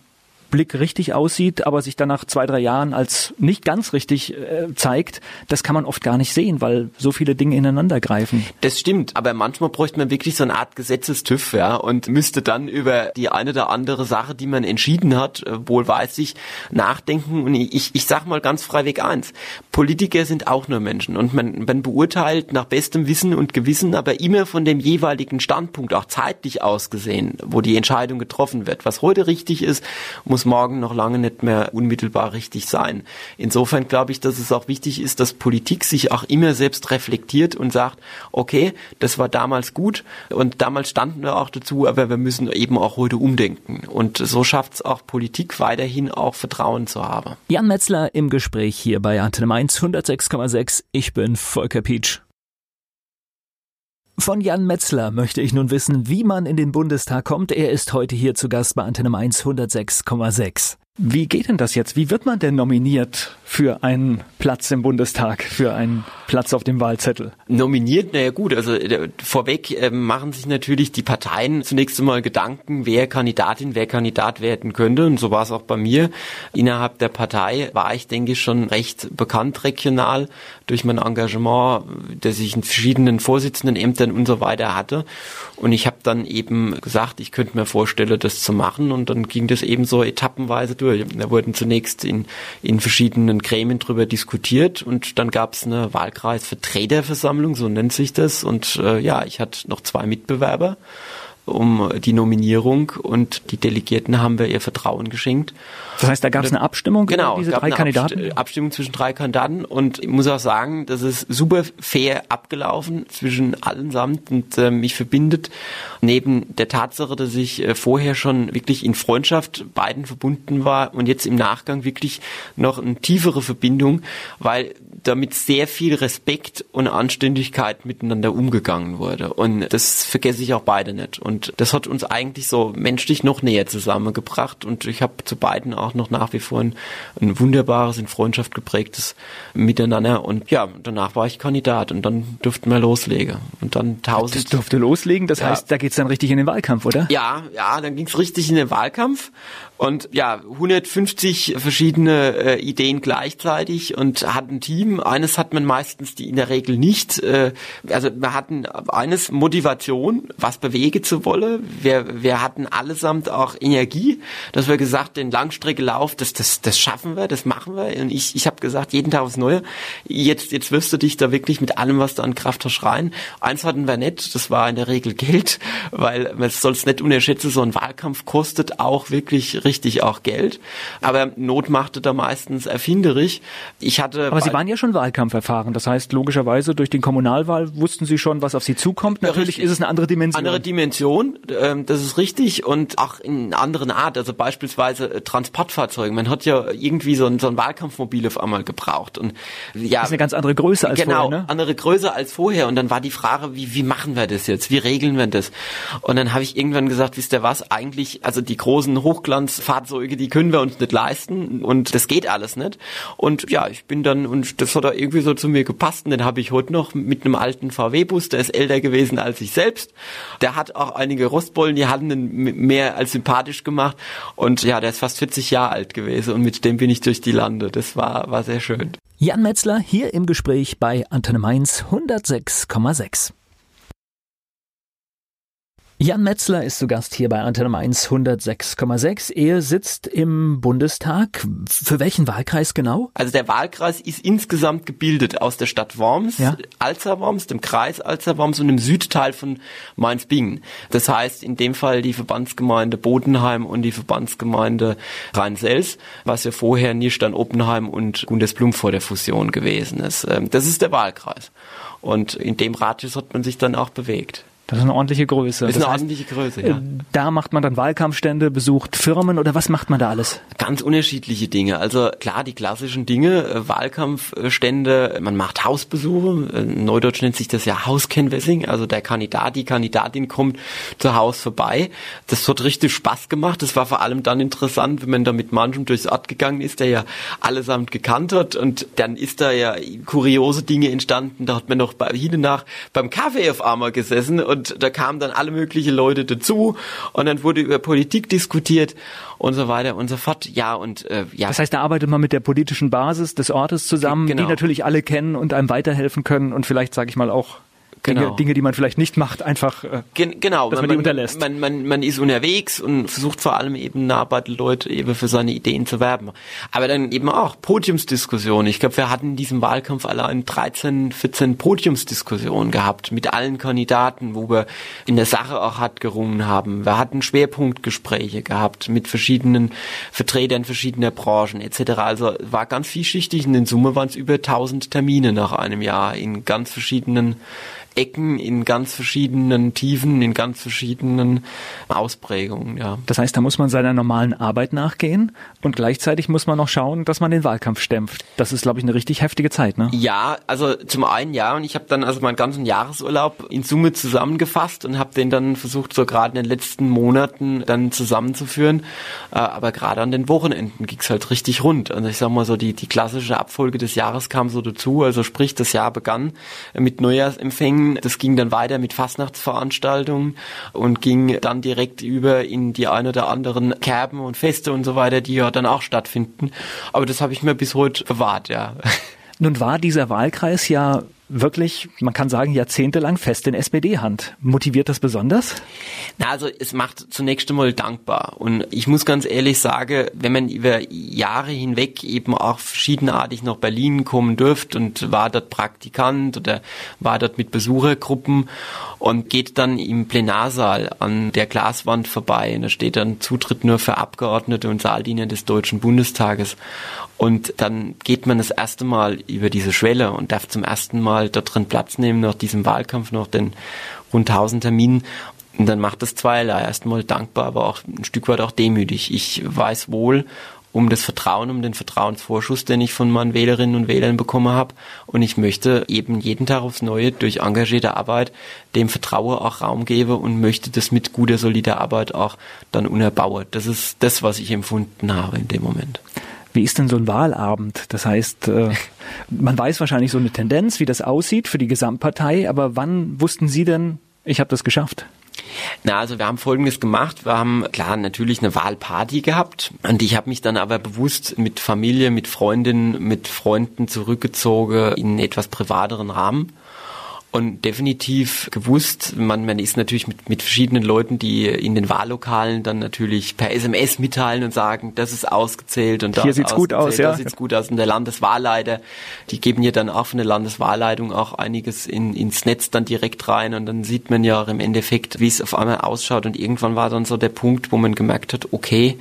Blick richtig aussieht, aber sich dann nach zwei, drei Jahren als nicht ganz richtig äh, zeigt, das kann man oft gar nicht sehen, weil so viele Dinge ineinander greifen. Das stimmt, aber manchmal bräuchte man wirklich so eine Art Gesetzestüff, ja, und müsste dann über die eine oder andere Sache, die man entschieden hat, äh, wohlweislich nachdenken. Und ich, ich sag mal ganz freiweg eins, Politiker sind auch nur Menschen und man, man beurteilt nach bestem Wissen und Gewissen, aber immer von dem jeweiligen Standpunkt, auch zeitlich ausgesehen, wo die Entscheidung getroffen wird. Was heute richtig ist, muss muss morgen noch lange nicht mehr unmittelbar richtig sein. Insofern glaube ich, dass es auch wichtig ist, dass Politik sich auch immer selbst reflektiert und sagt, okay, das war damals gut und damals standen wir auch dazu, aber wir müssen eben auch heute umdenken. Und so schafft es auch Politik weiterhin auch Vertrauen zu haben. Jan Metzler im Gespräch hier bei Antenne Mainz 106,6. Ich bin Volker Pietsch. Von Jan Metzler möchte ich nun wissen, wie man in den Bundestag kommt. Er ist heute hier zu Gast bei Antenne Mainz 106,6. Wie geht denn das jetzt? Wie wird man denn nominiert für einen Platz im Bundestag, für einen Platz auf dem Wahlzettel? Nominiert, naja gut, also äh, vorweg äh, machen sich natürlich die Parteien zunächst einmal Gedanken, wer Kandidatin, wer Kandidat werden könnte. Und so war es auch bei mir. Innerhalb der Partei war ich, denke ich, schon recht bekannt regional durch mein Engagement, das ich in verschiedenen Vorsitzendenämtern und so weiter hatte. Und ich habe dann eben gesagt, ich könnte mir vorstellen, das zu machen. Und dann ging das eben so etappenweise durch. Da wurden zunächst in, in verschiedenen Gremien drüber diskutiert und dann gab es eine Wahlkreisvertreterversammlung, so nennt sich das. Und äh, ja, ich hatte noch zwei Mitbewerber um die Nominierung und die Delegierten haben wir ihr Vertrauen geschenkt. Das heißt, da gab es eine Abstimmung genau, diese drei Kandidaten? Abst Abstimmung zwischen drei Kandidaten und ich muss auch sagen, das ist super fair abgelaufen zwischen allen samt und äh, mich verbindet neben der Tatsache, dass ich äh, vorher schon wirklich in Freundschaft beiden verbunden war und jetzt im Nachgang wirklich noch eine tiefere Verbindung, weil damit sehr viel Respekt und Anständigkeit miteinander umgegangen wurde. Und das vergesse ich auch beide nicht. Und das hat uns eigentlich so menschlich noch näher zusammengebracht. Und ich habe zu beiden auch noch nach wie vor ein, ein wunderbares, in Freundschaft geprägtes Miteinander. Und ja, danach war ich Kandidat und dann durften wir loslegen. Und dann tausend. Das durfte loslegen, das ja. heißt, da geht's dann richtig in den Wahlkampf, oder? Ja, ja, dann ging's richtig in den Wahlkampf. Und ja, 150 verschiedene äh, Ideen gleichzeitig und hat ein Team. Eines hat man meistens die in der Regel nicht. Äh, also wir hatten eines Motivation, was bewegen zu wollen. Wir, wir hatten allesamt auch Energie, dass wir gesagt, den Langstreckelauf, das, das, das schaffen wir, das machen wir. Und ich, ich habe gesagt, jeden Tag aufs Neue. Jetzt, jetzt wirst du dich da wirklich mit allem, was du an Kraft hast, rein. Eins hatten wir nicht, das war in der Regel Geld, weil man soll es nicht unterschätzen, so ein Wahlkampf kostet auch wirklich richtig auch Geld. Aber Not machte da meistens erfinderisch. Ich hatte. Aber Sie waren ja schon Wahlkampf erfahren. Das heißt, logischerweise durch den Kommunalwahl wussten Sie schon, was auf Sie zukommt. Natürlich ja, ist es eine andere Dimension. Andere Dimension, ähm, das ist richtig. Und auch in anderen Art. Also beispielsweise äh, Transportfahrzeuge. Man hat ja irgendwie so ein, so ein Wahlkampfmobil auf einmal gebraucht. Und ja. Das ist eine ganz andere Größe als genau, vorher. Genau, ne? andere Größe als vorher. Und dann war die Frage, wie, wie machen wir das jetzt? Wie regeln wir das? Und dann habe ich irgendwann gesagt, wisst ihr was? Eigentlich, also die großen Hochglanz Fahrzeuge, die können wir uns nicht leisten und das geht alles nicht. Und ja, ich bin dann, und das hat da irgendwie so zu mir gepasst und den habe ich heute noch mit einem alten VW-Bus, der ist älter gewesen als ich selbst. Der hat auch einige Rostbollen, die hatten ihn mehr als sympathisch gemacht und ja, der ist fast 40 Jahre alt gewesen und mit dem bin ich durch die Lande. Das war, war sehr schön. Jan Metzler hier im Gespräch bei Antenne Mainz 106,6. Jan Metzler ist zu Gast hier bei Antenne Mainz 106,6. Er sitzt im Bundestag. Für welchen Wahlkreis genau? Also der Wahlkreis ist insgesamt gebildet aus der Stadt Worms, ja. Alzerworms, dem Kreis Alzerworms und dem Südteil von Mainz-Bingen. Das heißt in dem Fall die Verbandsgemeinde Bodenheim und die Verbandsgemeinde Rhein-Sels, was ja vorher Nierstein Oppenheim und Gundesblum vor der Fusion gewesen ist. Ähm, das ist der Wahlkreis. Und in dem Radius hat man sich dann auch bewegt. Das ist eine ordentliche Größe. Das ist eine heißt, ordentliche Größe, ja. Äh, da macht man dann Wahlkampfstände, besucht Firmen oder was macht man da alles? Ganz unterschiedliche Dinge. Also klar, die klassischen Dinge, äh, Wahlkampfstände, man macht Hausbesuche, äh, Neudeutsch nennt sich das ja Hauscanvassing, also der Kandidat, die Kandidatin kommt zu Haus vorbei. Das hat richtig Spaß gemacht. Das war vor allem dann interessant, wenn man da mit manchem durchs Ort gegangen ist, der ja allesamt gekannt hat und dann ist da ja kuriose Dinge entstanden. Da hat man noch bei, hin und nach beim Kaffee auf einmal gesessen und und da kamen dann alle möglichen Leute dazu und dann wurde über Politik diskutiert und so weiter und so fort. Ja und äh, ja. Das heißt, da arbeitet man mit der politischen Basis des Ortes zusammen, genau. die natürlich alle kennen und einem weiterhelfen können und vielleicht, sage ich mal, auch Dinge, genau. Dinge, die man vielleicht nicht macht, einfach äh, Gen genau, dass man, man die unterlässt. Man, man, man ist unterwegs und versucht vor allem eben nah bei den Leuten eben für seine Ideen zu werben. Aber dann eben auch Podiumsdiskussionen. Ich glaube, wir hatten in diesem Wahlkampf allein 13, 14 Podiumsdiskussionen gehabt mit allen Kandidaten, wo wir in der Sache auch hart gerungen haben. Wir hatten Schwerpunktgespräche gehabt mit verschiedenen Vertretern verschiedener Branchen etc. Also war ganz vielschichtig. In Summe waren es über 1000 Termine nach einem Jahr in ganz verschiedenen Ecken, in ganz verschiedenen Tiefen, in ganz verschiedenen Ausprägungen, ja. Das heißt, da muss man seiner normalen Arbeit nachgehen und gleichzeitig muss man noch schauen, dass man den Wahlkampf stempft. Das ist, glaube ich, eine richtig heftige Zeit, ne? Ja, also zum einen ja und ich habe dann also meinen ganzen Jahresurlaub in Summe zusammengefasst und habe den dann versucht, so gerade in den letzten Monaten dann zusammenzuführen. Äh, aber gerade an den Wochenenden ging's halt richtig rund. Also ich sag mal so, die, die klassische Abfolge des Jahres kam so dazu. Also sprich, das Jahr begann mit Neujahrsempfängen. Das ging dann weiter mit Fastnachtsveranstaltungen und ging dann direkt über in die ein oder anderen Kerben und Feste und so weiter, die ja dann auch stattfinden. Aber das habe ich mir bis heute bewahrt, ja. Nun war dieser Wahlkreis ja wirklich, man kann sagen, jahrzehntelang fest in SPD-Hand. Motiviert das besonders? Na, also es macht zunächst einmal dankbar. Und ich muss ganz ehrlich sagen, wenn man über Jahre hinweg eben auch verschiedenartig nach Berlin kommen dürft und war dort Praktikant oder war dort mit Besuchergruppen und geht dann im Plenarsaal an der Glaswand vorbei und da steht dann Zutritt nur für Abgeordnete und Saaldiener des Deutschen Bundestages. Und dann geht man das erste Mal über diese Schwelle und darf zum ersten Mal da drin Platz nehmen nach diesem Wahlkampf, nach den rund 1000 Terminen. Und dann macht das zweierlei. Erstmal dankbar, aber auch ein Stück weit auch demütig. Ich weiß wohl um das Vertrauen, um den Vertrauensvorschuss, den ich von meinen Wählerinnen und Wählern bekommen habe. Und ich möchte eben jeden Tag aufs Neue durch engagierte Arbeit dem Vertrauen auch Raum geben und möchte das mit guter, solider Arbeit auch dann unerbauen. Das ist das, was ich empfunden habe in dem Moment. Wie ist denn so ein Wahlabend? Das heißt, äh, man weiß wahrscheinlich so eine Tendenz, wie das aussieht für die Gesamtpartei, aber wann wussten Sie denn, ich habe das geschafft? Na, also wir haben Folgendes gemacht. Wir haben klar natürlich eine Wahlparty gehabt und ich habe mich dann aber bewusst mit Familie, mit Freundinnen, mit Freunden zurückgezogen in etwas privateren Rahmen und definitiv gewusst, man, man ist natürlich mit, mit verschiedenen Leuten, die in den Wahllokalen dann natürlich per SMS mitteilen und sagen, das ist ausgezählt und hier sieht's gut aus, ja. Da sieht's gut aus. Und der Landeswahlleiter, die geben ja dann auch von der Landeswahlleitung auch einiges in, ins Netz dann direkt rein und dann sieht man ja auch im Endeffekt, wie es auf einmal ausschaut und irgendwann war dann so der Punkt, wo man gemerkt hat, okay,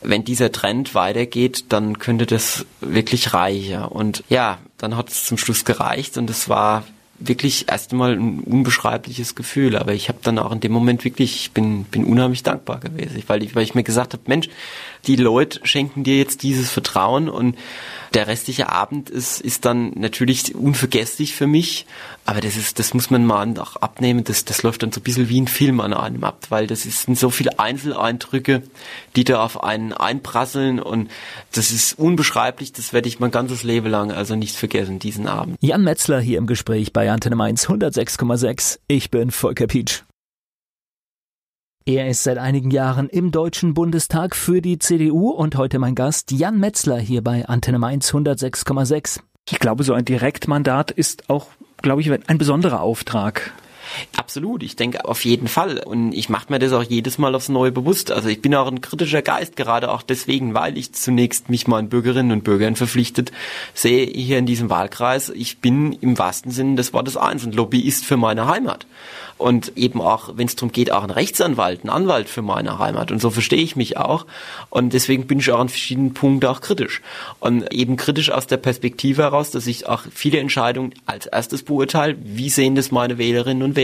wenn dieser Trend weitergeht, dann könnte das wirklich reichen. Und ja, dann hat es zum Schluss gereicht und es war wirklich erst einmal ein unbeschreibliches Gefühl. Aber ich habe dann auch in dem Moment wirklich, ich bin, bin unheimlich dankbar gewesen, weil ich, weil ich mir gesagt habe, Mensch, die Leute schenken dir jetzt dieses Vertrauen und der restliche Abend ist, ist dann natürlich unvergesslich für mich, aber das ist, das muss man mal auch abnehmen, das, das läuft dann so ein bisschen wie ein Film an einem ab, weil das ist, sind so viele Einzeleindrücke, die da auf einen einprasseln und das ist unbeschreiblich, das werde ich mein ganzes Leben lang also nicht vergessen, diesen Abend. Jan Metzler hier im Gespräch bei Antenne Mainz 106,6. Ich bin Volker Pietsch. Er ist seit einigen Jahren im Deutschen Bundestag für die CDU und heute mein Gast Jan Metzler hier bei Antenne Mainz 106,6. Ich glaube, so ein Direktmandat ist auch, glaube ich, ein besonderer Auftrag. Absolut, ich denke auf jeden Fall. Und ich mache mir das auch jedes Mal aufs Neue bewusst. Also ich bin auch ein kritischer Geist, gerade auch deswegen, weil ich zunächst mich meinen Bürgerinnen und Bürgern verpflichtet sehe hier in diesem Wahlkreis. Ich bin im wahrsten Sinne des Wortes eins, ein Lobbyist für meine Heimat und eben auch, wenn es darum geht, auch ein Rechtsanwalt, ein Anwalt für meine Heimat. Und so verstehe ich mich auch. Und deswegen bin ich auch an verschiedenen Punkten auch kritisch. Und eben kritisch aus der Perspektive heraus, dass ich auch viele Entscheidungen als erstes beurteile, wie sehen das meine Wählerinnen und Wähler.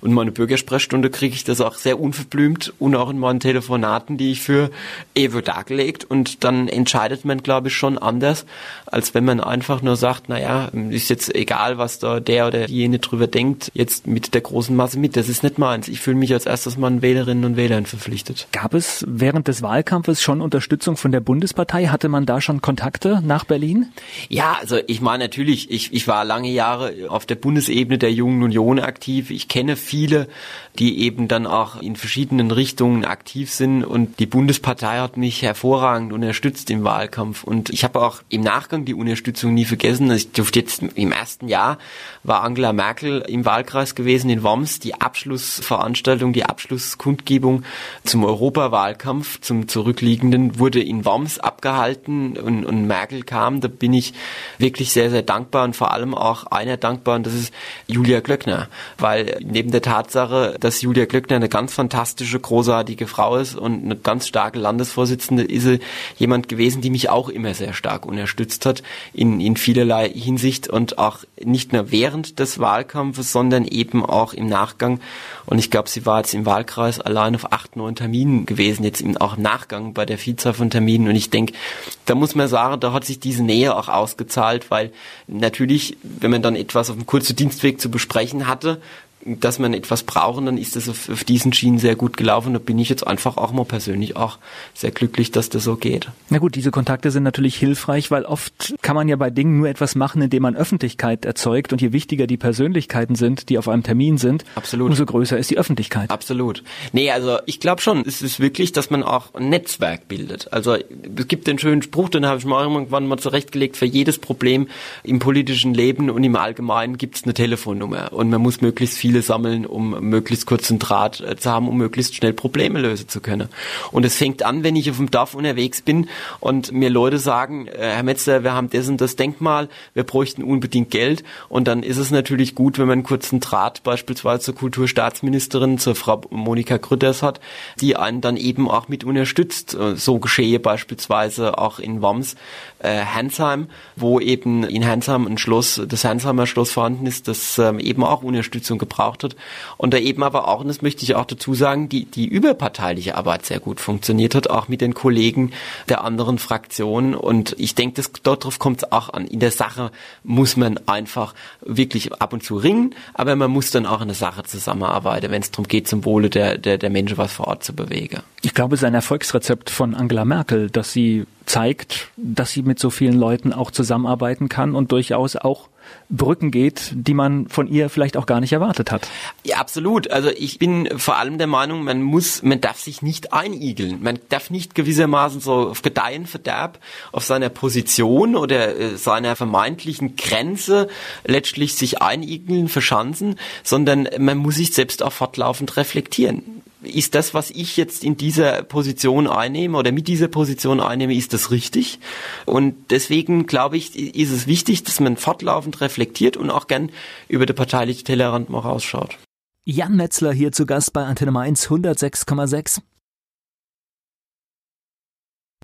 Und meine Bürgersprechstunde kriege ich das auch sehr unverblümt und auch in meinen Telefonaten, die ich für Ewe dargelegt. Und dann entscheidet man, glaube ich, schon anders, als wenn man einfach nur sagt, naja, ist jetzt egal, was da der oder jene drüber denkt, jetzt mit der großen Masse mit. Das ist nicht meins. Ich fühle mich als erstes Mann Wählerinnen und Wählern verpflichtet. Gab es während des Wahlkampfes schon Unterstützung von der Bundespartei? Hatte man da schon Kontakte nach Berlin? Ja, also ich meine natürlich, ich, ich war lange Jahre auf der Bundesebene der Jungen Union aktiv. Ich kenne viele, die eben dann auch in verschiedenen Richtungen aktiv sind und die Bundespartei hat mich hervorragend unterstützt im Wahlkampf. Und ich habe auch im Nachgang die Unterstützung nie vergessen. Also ich durfte jetzt im ersten Jahr war Angela Merkel im Wahlkreis gewesen in Worms. Die Abschlussveranstaltung, die Abschlusskundgebung zum Europawahlkampf, zum zurückliegenden, wurde in Worms abgehalten und, und Merkel kam. Da bin ich wirklich sehr, sehr dankbar und vor allem auch einer dankbar. Und das ist Julia Glöckner, weil weil neben der Tatsache, dass Julia Glöckner eine ganz fantastische, großartige Frau ist und eine ganz starke Landesvorsitzende, ist sie jemand gewesen, die mich auch immer sehr stark unterstützt hat in, in vielerlei Hinsicht und auch nicht nur während des Wahlkampfes, sondern eben auch im Nachgang. Und ich glaube, sie war jetzt im Wahlkreis allein auf acht, neun Terminen gewesen, jetzt auch im Nachgang bei der Vielzahl von Terminen. Und ich denke, da muss man sagen, da hat sich diese Nähe auch ausgezahlt, weil natürlich, wenn man dann etwas auf dem kurzen Dienstweg zu besprechen hatte, dass man etwas brauchen, dann ist das auf, auf, diesen Schienen sehr gut gelaufen. Da bin ich jetzt einfach auch mal persönlich auch sehr glücklich, dass das so geht. Na gut, diese Kontakte sind natürlich hilfreich, weil oft kann man ja bei Dingen nur etwas machen, indem man Öffentlichkeit erzeugt. Und je wichtiger die Persönlichkeiten sind, die auf einem Termin sind, Absolut. umso größer ist die Öffentlichkeit. Absolut. Nee, also ich glaube schon, es ist wirklich, dass man auch ein Netzwerk bildet. Also es gibt den schönen Spruch, den habe ich mal irgendwann mal zurechtgelegt, für jedes Problem im politischen Leben und im Allgemeinen gibt es eine Telefonnummer. Und man muss möglichst viele sammeln, um möglichst kurzen Draht äh, zu haben, um möglichst schnell Probleme lösen zu können. Und es fängt an, wenn ich auf dem Dorf unterwegs bin und mir Leute sagen, äh, Herr Metzler, wir haben das und das Denkmal, wir bräuchten unbedingt Geld. Und dann ist es natürlich gut, wenn man einen kurzen Draht beispielsweise zur Kulturstaatsministerin, zur Frau Monika Grütters hat, die einen dann eben auch mit unterstützt. Äh, so geschehe beispielsweise auch in Worms, äh, Hansheim, wo eben in Hansheim ein Schloss, das Hansheimer Schloss vorhanden ist, das ähm, eben auch Unterstützung gebraucht hat. Und da eben aber auch, und das möchte ich auch dazu sagen, die, die überparteiliche Arbeit sehr gut funktioniert hat, auch mit den Kollegen der anderen Fraktionen. Und ich denke, darauf kommt es auch an. In der Sache muss man einfach wirklich ab und zu ringen, aber man muss dann auch in der Sache zusammenarbeiten, wenn es darum geht, zum Wohle der, der, der Menschen was vor Ort zu bewegen. Ich glaube, es ist ein Erfolgsrezept von Angela Merkel, dass sie zeigt, dass sie mit so vielen Leuten auch zusammenarbeiten kann und durchaus auch Brücken geht, die man von ihr vielleicht auch gar nicht erwartet hat. Ja, absolut. Also ich bin vor allem der Meinung, man muss, man darf sich nicht einigeln. Man darf nicht gewissermaßen so auf Gedeihen Verderb auf seiner Position oder äh, seiner vermeintlichen Grenze letztlich sich einigeln, verschanzen, sondern man muss sich selbst auch fortlaufend reflektieren ist das, was ich jetzt in dieser Position einnehme oder mit dieser Position einnehme, ist das richtig? Und deswegen glaube ich, ist es wichtig, dass man fortlaufend reflektiert und auch gern über der parteiliche Tellerrand mal rausschaut. Jan Metzler hier zu Gast bei Antenne Mainz 106,6.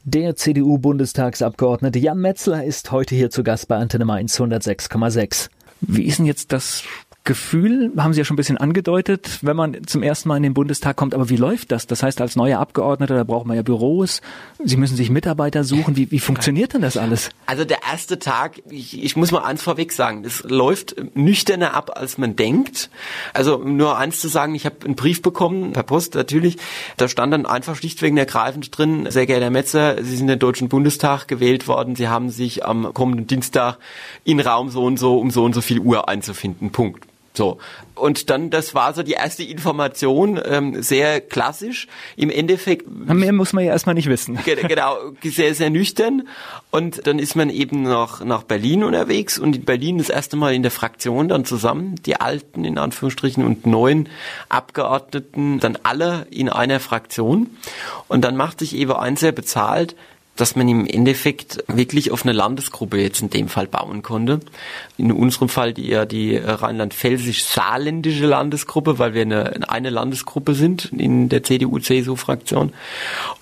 Der CDU-Bundestagsabgeordnete Jan Metzler ist heute hier zu Gast bei Antenne Mainz 106,6. Wie ist denn jetzt das Gefühl, haben Sie ja schon ein bisschen angedeutet, wenn man zum ersten Mal in den Bundestag kommt. Aber wie läuft das? Das heißt, als neuer Abgeordneter, da braucht man ja Büros. Sie müssen sich Mitarbeiter suchen. Wie, wie funktioniert denn das alles? Also der erste Tag, ich, ich muss mal eins vorweg sagen, es läuft nüchterner ab, als man denkt. Also nur eins zu sagen, ich habe einen Brief bekommen, per Post natürlich. Da stand dann einfach schlichtweg ergreifend drin, sehr geehrter Herr Metzer, Sie sind in den Deutschen Bundestag gewählt worden. Sie haben sich am kommenden Dienstag in Raum so und so um so und so viel Uhr einzufinden. Punkt. So. Und dann, das war so die erste Information, ähm, sehr klassisch. Im Endeffekt. Mehr muss man ja erstmal nicht wissen. Genau, sehr, sehr nüchtern. Und dann ist man eben nach, nach Berlin unterwegs und in Berlin das erste Mal in der Fraktion dann zusammen, die alten in Anführungsstrichen und neuen Abgeordneten, dann alle in einer Fraktion. Und dann macht sich eben eins sehr bezahlt, dass man im Endeffekt wirklich auf eine Landesgruppe jetzt in dem Fall bauen konnte. In unserem Fall die ja die rheinland-pfälzisch-saarländische Landesgruppe, weil wir eine, eine Landesgruppe sind in der CDU-CSU-Fraktion.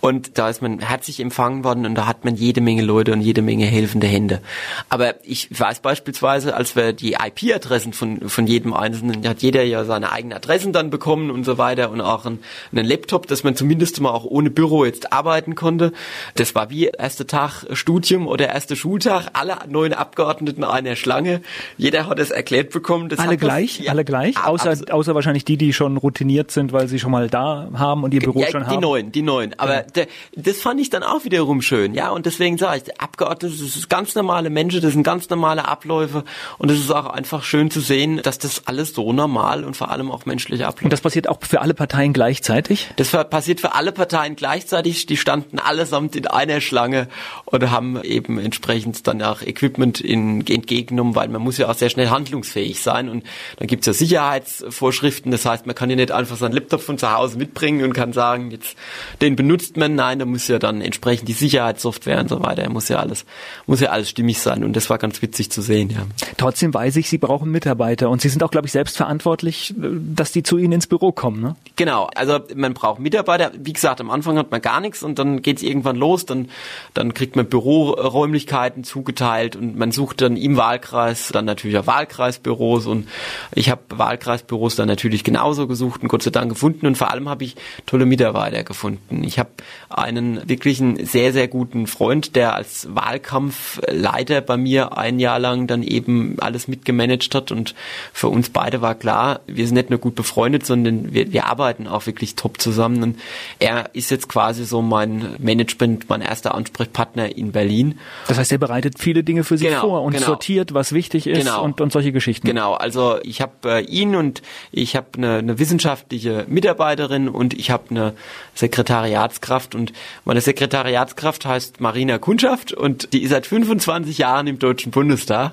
Und da ist man herzlich empfangen worden und da hat man jede Menge Leute und jede Menge helfende Hände. Aber ich weiß beispielsweise, als wir die IP-Adressen von, von jedem Einzelnen, hat jeder ja seine eigenen Adressen dann bekommen und so weiter und auch einen, einen Laptop, dass man zumindest mal auch ohne Büro jetzt arbeiten konnte. Das war wie wie erster Tag Studium oder erster Schultag, alle neuen Abgeordneten einer Schlange. Jeder hat es erklärt bekommen. Das alle gleich, das, ja, alle gleich, außer, außer wahrscheinlich die, die schon routiniert sind, weil sie schon mal da haben und ihr Büro ja, schon die haben. Die neuen, die neuen. Aber ja. der, das fand ich dann auch wiederum schön, ja. Und deswegen sage ich, Abgeordnete, das sind ganz normale Menschen, das sind ganz normale Abläufe und es ist auch einfach schön zu sehen, dass das alles so normal und vor allem auch menschlich abläuft. Und das passiert auch für alle Parteien gleichzeitig? Das passiert für alle Parteien gleichzeitig. Die standen allesamt in einer Warteschlange und haben eben entsprechend dann auch Equipment in, entgegengenommen, weil man muss ja auch sehr schnell handlungsfähig sein. Und dann gibt's ja Sicherheitsvorschriften, das heißt, man kann ja nicht einfach seinen Laptop von zu Hause mitbringen und kann sagen, jetzt den benutzt man, nein, da muss ja dann entsprechend die Sicherheitssoftware und so weiter, muss ja alles, muss ja alles stimmig sein. Und das war ganz witzig zu sehen, ja. Trotzdem weiß ich, Sie brauchen Mitarbeiter. Und Sie sind auch, glaube ich, selbst verantwortlich, dass die zu Ihnen ins Büro kommen, ne? Genau, also man braucht Mitarbeiter, wie gesagt, am Anfang hat man gar nichts und dann geht's irgendwann los, dann, dann kriegt man Büroräumlichkeiten zugeteilt und man sucht dann im Wahlkreis dann natürlich auch Wahlkreisbüros. Und ich habe Wahlkreisbüros dann natürlich genauso gesucht und Gott sei Dank gefunden. Und vor allem habe ich tolle Mitarbeiter gefunden. Ich habe einen wirklichen sehr, sehr guten Freund, der als Wahlkampfleiter bei mir ein Jahr lang dann eben alles mitgemanagt hat. Und für uns beide war klar, wir sind nicht nur gut befreundet, sondern wir, wir arbeiten auch wirklich top zusammen. Und er ist jetzt quasi so mein Management, mein erster Ansprechpartner in Berlin. Das heißt, er bereitet viele Dinge für Sie genau, vor und genau. sortiert, was wichtig ist genau. und, und solche Geschichten. Genau, also ich habe äh, ihn und ich habe eine, eine wissenschaftliche Mitarbeiterin und ich habe eine Sekretariatskraft und meine Sekretariatskraft heißt Marina Kundschaft und die ist seit 25 Jahren im Deutschen Bundestag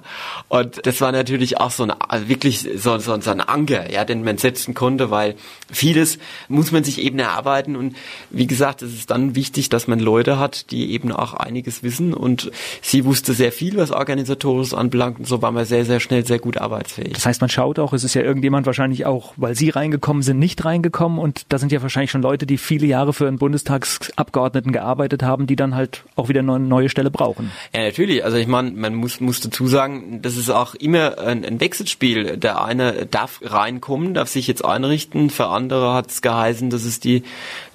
und das war natürlich auch so ein also wirklich so, so, so ein Anker, ja, den man setzen konnte, weil vieles muss man sich eben erarbeiten und wie gesagt, es ist dann wichtig, dass man Leute hat, die eben auch einiges wissen und sie wusste sehr viel, was organisatorisches anbelangt und so war man sehr, sehr schnell sehr gut arbeitsfähig. Das heißt, man schaut auch, es ist ja irgendjemand wahrscheinlich auch, weil sie reingekommen sind, nicht reingekommen und da sind ja wahrscheinlich schon Leute, die viele Jahre für einen Bundestagsabgeordneten gearbeitet haben, die dann halt auch wieder eine neue Stelle brauchen. Ja, natürlich. Also ich meine, man muss, muss dazu sagen, das ist auch immer ein, ein Wechselspiel. Der eine darf reinkommen, darf sich jetzt einrichten, für andere hat es geheißen, dass es die,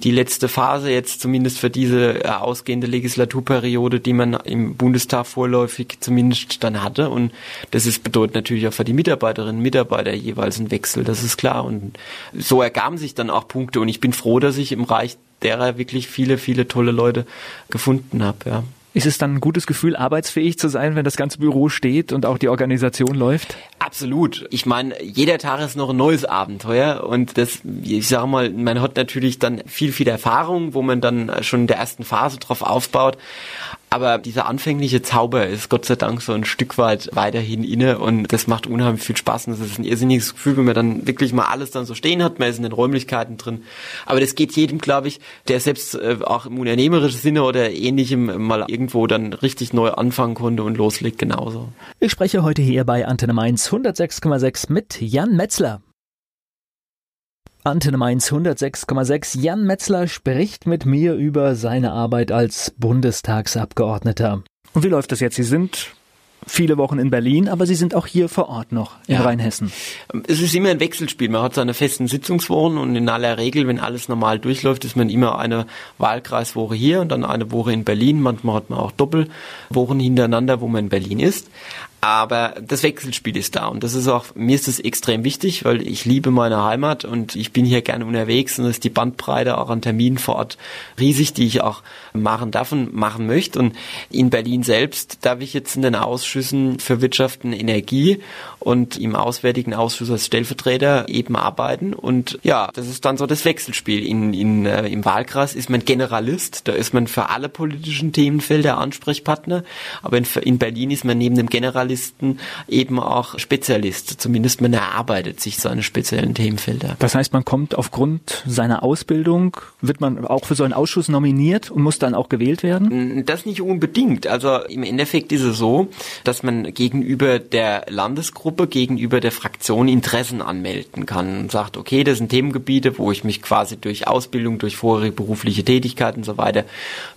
die letzte Phase jetzt zumindest für diese äh, ausgehende Legislaturperiode, die man im Bundestag vorläufig zumindest dann hatte. Und das ist, bedeutet natürlich auch für die Mitarbeiterinnen und Mitarbeiter jeweils ein Wechsel, das ist klar. Und so ergaben sich dann auch Punkte. Und ich bin froh, dass ich im Reich derer wirklich viele, viele tolle Leute gefunden habe, ja. Ist es dann ein gutes Gefühl, arbeitsfähig zu sein, wenn das ganze Büro steht und auch die Organisation läuft? Absolut. Ich meine, jeder Tag ist noch ein neues Abenteuer und das, ich sage mal, man hat natürlich dann viel, viel Erfahrung, wo man dann schon in der ersten Phase drauf aufbaut. Aber dieser anfängliche Zauber ist Gott sei Dank so ein Stück weit weiterhin inne und das macht unheimlich viel Spaß und das ist ein irrsinniges Gefühl, wenn man dann wirklich mal alles dann so stehen hat, man ist in den Räumlichkeiten drin. Aber das geht jedem, glaube ich, der selbst äh, auch im unternehmerischen Sinne oder ähnlichem mal irgendwo dann richtig neu anfangen konnte und loslegt genauso. Ich spreche heute hier bei Antenne Mainz 106,6 mit Jan Metzler. Antenne Mainz 106,6. Jan Metzler spricht mit mir über seine Arbeit als Bundestagsabgeordneter. Und wie läuft das jetzt? Sie sind viele Wochen in Berlin, aber Sie sind auch hier vor Ort noch in ja. Rheinhessen. Es ist immer ein Wechselspiel. Man hat seine festen Sitzungswochen und in aller Regel, wenn alles normal durchläuft, ist man immer eine Wahlkreiswoche hier und dann eine Woche in Berlin. Manchmal hat man auch Doppelwochen hintereinander, wo man in Berlin ist. Aber das Wechselspiel ist da und das ist auch, mir ist das extrem wichtig, weil ich liebe meine Heimat und ich bin hier gerne unterwegs und es ist die Bandbreite auch an Terminen vor Ort riesig, die ich auch machen darf und machen möchte. Und in Berlin selbst darf ich jetzt in den Ausschüssen für Wirtschaft und Energie und im Auswärtigen Ausschuss als Stellvertreter eben arbeiten. Und ja, das ist dann so das Wechselspiel. In, in, äh, Im Wahlkreis ist man Generalist, da ist man für alle politischen Themenfelder Ansprechpartner. Aber in, in Berlin ist man neben dem Generalist Generalisten eben auch Spezialist. Zumindest man erarbeitet sich seine speziellen Themenfelder. Das heißt, man kommt aufgrund seiner Ausbildung, wird man auch für so einen Ausschuss nominiert und muss dann auch gewählt werden? Das nicht unbedingt. Also im Endeffekt ist es so, dass man gegenüber der Landesgruppe, gegenüber der Fraktion Interessen anmelden kann und sagt, okay, das sind Themengebiete, wo ich mich quasi durch Ausbildung, durch vorherige berufliche Tätigkeiten und so weiter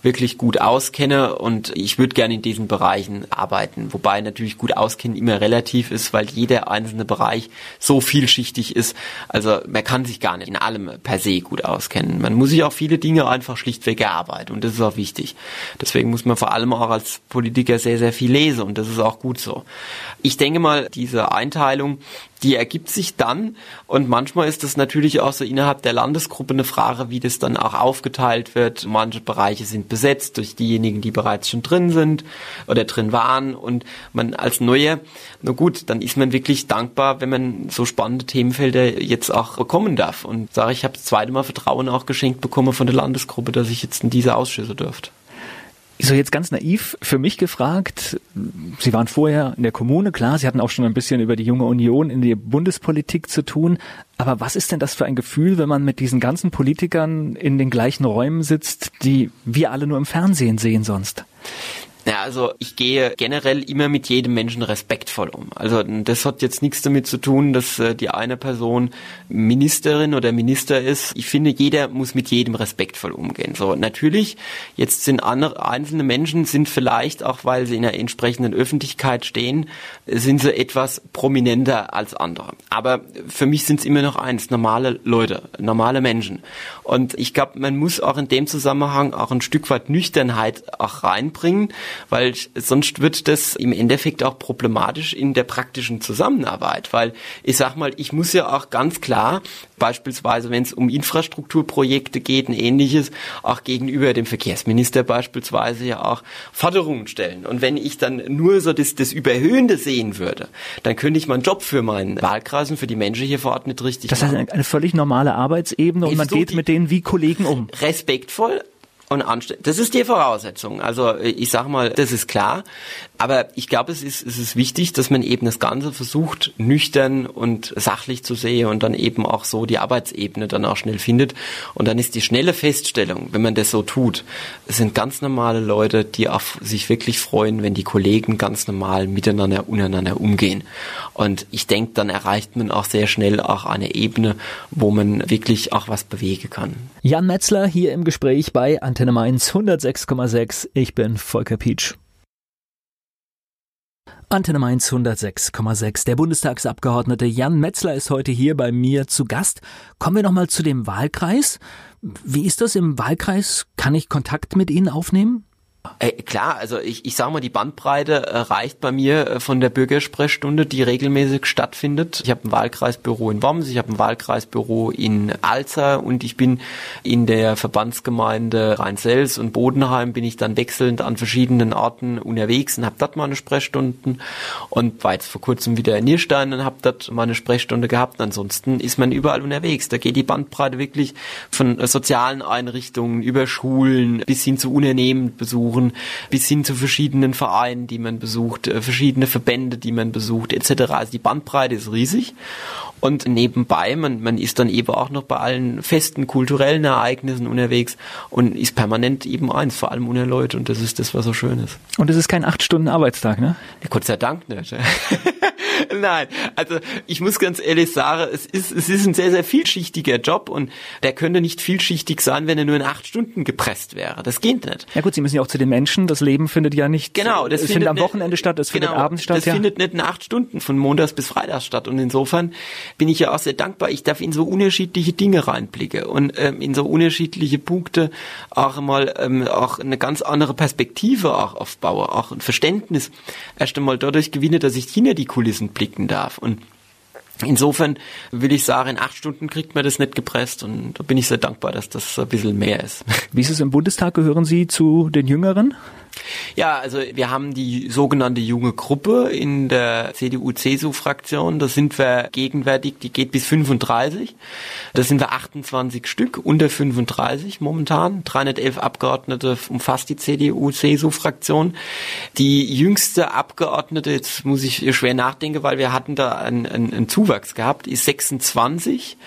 wirklich gut auskenne und ich würde gerne in diesen Bereichen arbeiten. Wobei natürlich gut auskennen immer relativ ist, weil jeder einzelne Bereich so vielschichtig ist. Also man kann sich gar nicht in allem per se gut auskennen. Man muss sich auch viele Dinge einfach schlichtweg erarbeiten und das ist auch wichtig. Deswegen muss man vor allem auch als Politiker sehr, sehr viel lesen und das ist auch gut so. Ich denke mal, diese Einteilung die ergibt sich dann und manchmal ist das natürlich auch so innerhalb der Landesgruppe eine Frage, wie das dann auch aufgeteilt wird. Manche Bereiche sind besetzt durch diejenigen, die bereits schon drin sind oder drin waren und man als Neue, na gut, dann ist man wirklich dankbar, wenn man so spannende Themenfelder jetzt auch bekommen darf und sage, ich habe das zweite Mal Vertrauen auch geschenkt bekommen von der Landesgruppe, dass ich jetzt in diese Ausschüsse dürfte. So jetzt ganz naiv für mich gefragt, Sie waren vorher in der Kommune, klar, Sie hatten auch schon ein bisschen über die junge Union in die Bundespolitik zu tun, aber was ist denn das für ein Gefühl, wenn man mit diesen ganzen Politikern in den gleichen Räumen sitzt, die wir alle nur im Fernsehen sehen sonst? Ja, also ich gehe generell immer mit jedem Menschen respektvoll um. Also das hat jetzt nichts damit zu tun, dass äh, die eine Person Ministerin oder Minister ist. Ich finde, jeder muss mit jedem respektvoll umgehen. So natürlich, jetzt sind andere einzelne Menschen sind vielleicht auch, weil sie in der entsprechenden Öffentlichkeit stehen, sind sie etwas prominenter als andere. Aber für mich sind es immer noch eins, normale Leute, normale Menschen. Und ich glaube, man muss auch in dem Zusammenhang auch ein Stück weit Nüchternheit auch reinbringen weil sonst wird das im Endeffekt auch problematisch in der praktischen Zusammenarbeit, weil ich sag mal, ich muss ja auch ganz klar beispielsweise, wenn es um Infrastrukturprojekte geht und ähnliches, auch gegenüber dem Verkehrsminister beispielsweise ja auch Forderungen stellen. Und wenn ich dann nur so das, das Überhöhende sehen würde, dann könnte ich meinen Job für meinen Wahlkreis und für die Menschen hier vor Ort nicht richtig das heißt, machen. eine völlig normale Arbeitsebene und man so geht mit denen wie Kollegen um. Respektvoll, und anständig. Das ist die Voraussetzung. Also ich sage mal, das ist klar. Aber ich glaube, es ist, es ist wichtig, dass man eben das Ganze versucht, nüchtern und sachlich zu sehen und dann eben auch so die Arbeitsebene dann auch schnell findet. Und dann ist die schnelle Feststellung, wenn man das so tut, es sind ganz normale Leute, die auf sich wirklich freuen, wenn die Kollegen ganz normal miteinander, untereinander umgehen. Und ich denke, dann erreicht man auch sehr schnell auch eine Ebene, wo man wirklich auch was bewegen kann. Jan Metzler hier im Gespräch bei Antenne Mainz 106,6. Ich bin Volker Pietsch. Antenne Mainz 106,6. Der Bundestagsabgeordnete Jan Metzler ist heute hier bei mir zu Gast. Kommen wir nochmal zu dem Wahlkreis. Wie ist das im Wahlkreis? Kann ich Kontakt mit Ihnen aufnehmen? Äh, klar, also ich, ich sage mal, die Bandbreite äh, reicht bei mir äh, von der Bürgersprechstunde, die regelmäßig stattfindet. Ich habe ein Wahlkreisbüro in Worms, ich habe ein Wahlkreisbüro in Alzer und ich bin in der Verbandsgemeinde Rheinselz und Bodenheim bin ich dann wechselnd an verschiedenen Orten unterwegs und habe dort meine Sprechstunden und war jetzt vor kurzem wieder in Nierstein und habe dort meine Sprechstunde gehabt. Ansonsten ist man überall unterwegs. Da geht die Bandbreite wirklich von sozialen Einrichtungen über Schulen bis hin zu Unternehmenbesuchen besuchen, bis hin zu verschiedenen Vereinen, die man besucht, äh, verschiedene Verbände, die man besucht, etc. Also die Bandbreite ist riesig. Und nebenbei, man, man ist dann eben auch noch bei allen festen kulturellen Ereignissen unterwegs und ist permanent eben eins, vor allem Leute. Und das ist das, was so schön ist. Und es ist kein acht Stunden Arbeitstag, ne? Ja, Gott sei Dank nicht. Nein, also ich muss ganz ehrlich sagen, es ist, es ist ein sehr, sehr vielschichtiger Job und der könnte nicht vielschichtig sein, wenn er nur in acht Stunden gepresst wäre. Das geht nicht. Ja gut, Sie müssen ja auch zu den Menschen, das Leben findet ja nicht, genau, das es findet, am Wochenende statt, es genau, findet abends statt. Das ja. findet nicht in acht Stunden, von Montags bis Freitags statt und insofern bin ich ja auch sehr dankbar, ich darf in so unterschiedliche Dinge reinblicken und ähm, in so unterschiedliche Punkte auch mal ähm, auch eine ganz andere Perspektive auch aufbaue, auch ein Verständnis erst einmal dadurch gewinne, dass ich hinter die Kulissen blicken darf und Insofern will ich sagen, in acht Stunden kriegt man das nicht gepresst und da bin ich sehr dankbar, dass das ein bisschen mehr ist. Wie ist es im Bundestag? Gehören Sie zu den Jüngeren? Ja, also wir haben die sogenannte junge Gruppe in der CDU-CSU-Fraktion. Da sind wir gegenwärtig, die geht bis 35. Da sind wir 28 Stück, unter 35 momentan. 311 Abgeordnete umfasst die CDU-CSU-Fraktion. Die jüngste Abgeordnete, jetzt muss ich schwer nachdenken, weil wir hatten da einen, einen, einen Zuwachs gehabt, ist 26.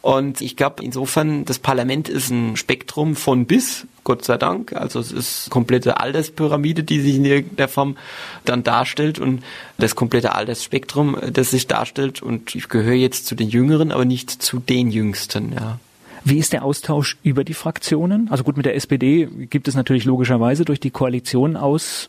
Und ich glaube, insofern, das Parlament ist ein Spektrum von bis Gott sei Dank. Also es ist komplette Alterspyramide, die sich in irgendeiner Form dann darstellt und das komplette Altersspektrum, das sich darstellt. Und ich gehöre jetzt zu den Jüngeren, aber nicht zu den Jüngsten, ja. Wie ist der Austausch über die Fraktionen? Also gut, mit der SPD gibt es natürlich logischerweise durch die Koalition aus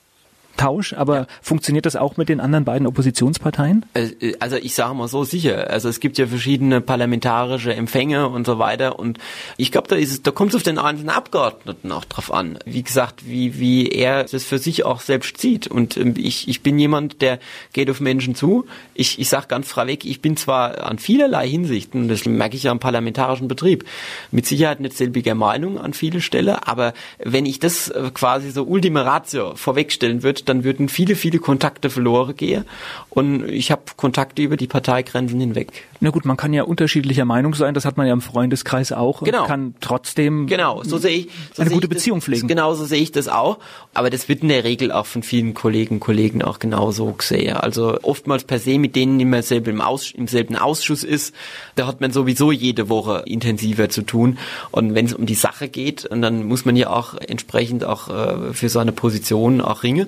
Tausch, aber ja. funktioniert das auch mit den anderen beiden Oppositionsparteien? Äh, also ich sage mal so sicher. Also es gibt ja verschiedene parlamentarische Empfänge und so weiter und ich glaube, da ist es, da kommt es auf den einzelnen Abgeordneten auch drauf an. Wie gesagt, wie wie er das für sich auch selbst sieht. Und ähm, ich ich bin jemand, der geht auf Menschen zu. Ich ich sage ganz vorweg, ich bin zwar an vielerlei Hinsichten, das merke ich ja im parlamentarischen Betrieb, mit Sicherheit nicht selbiger Meinung an viele Stelle, aber wenn ich das äh, quasi so Ultima Ratio vorwegstellen würde, dann würden viele, viele Kontakte verloren gehen und ich habe Kontakte über die Parteigrenzen hinweg. Na gut, man kann ja unterschiedlicher Meinung sein, das hat man ja im Freundeskreis auch genau. kann trotzdem genau, so sehe ich, so eine sehe gute ich Beziehung das, pflegen. Genau so sehe ich das auch, aber das wird in der Regel auch von vielen Kollegen und Kollegen auch genauso gesehen. Also oftmals per se mit denen, die man selber im, Aus, im selben Ausschuss ist, da hat man sowieso jede Woche intensiver zu tun und wenn es um die Sache geht, dann muss man ja auch entsprechend auch äh, für seine Position auch ringen.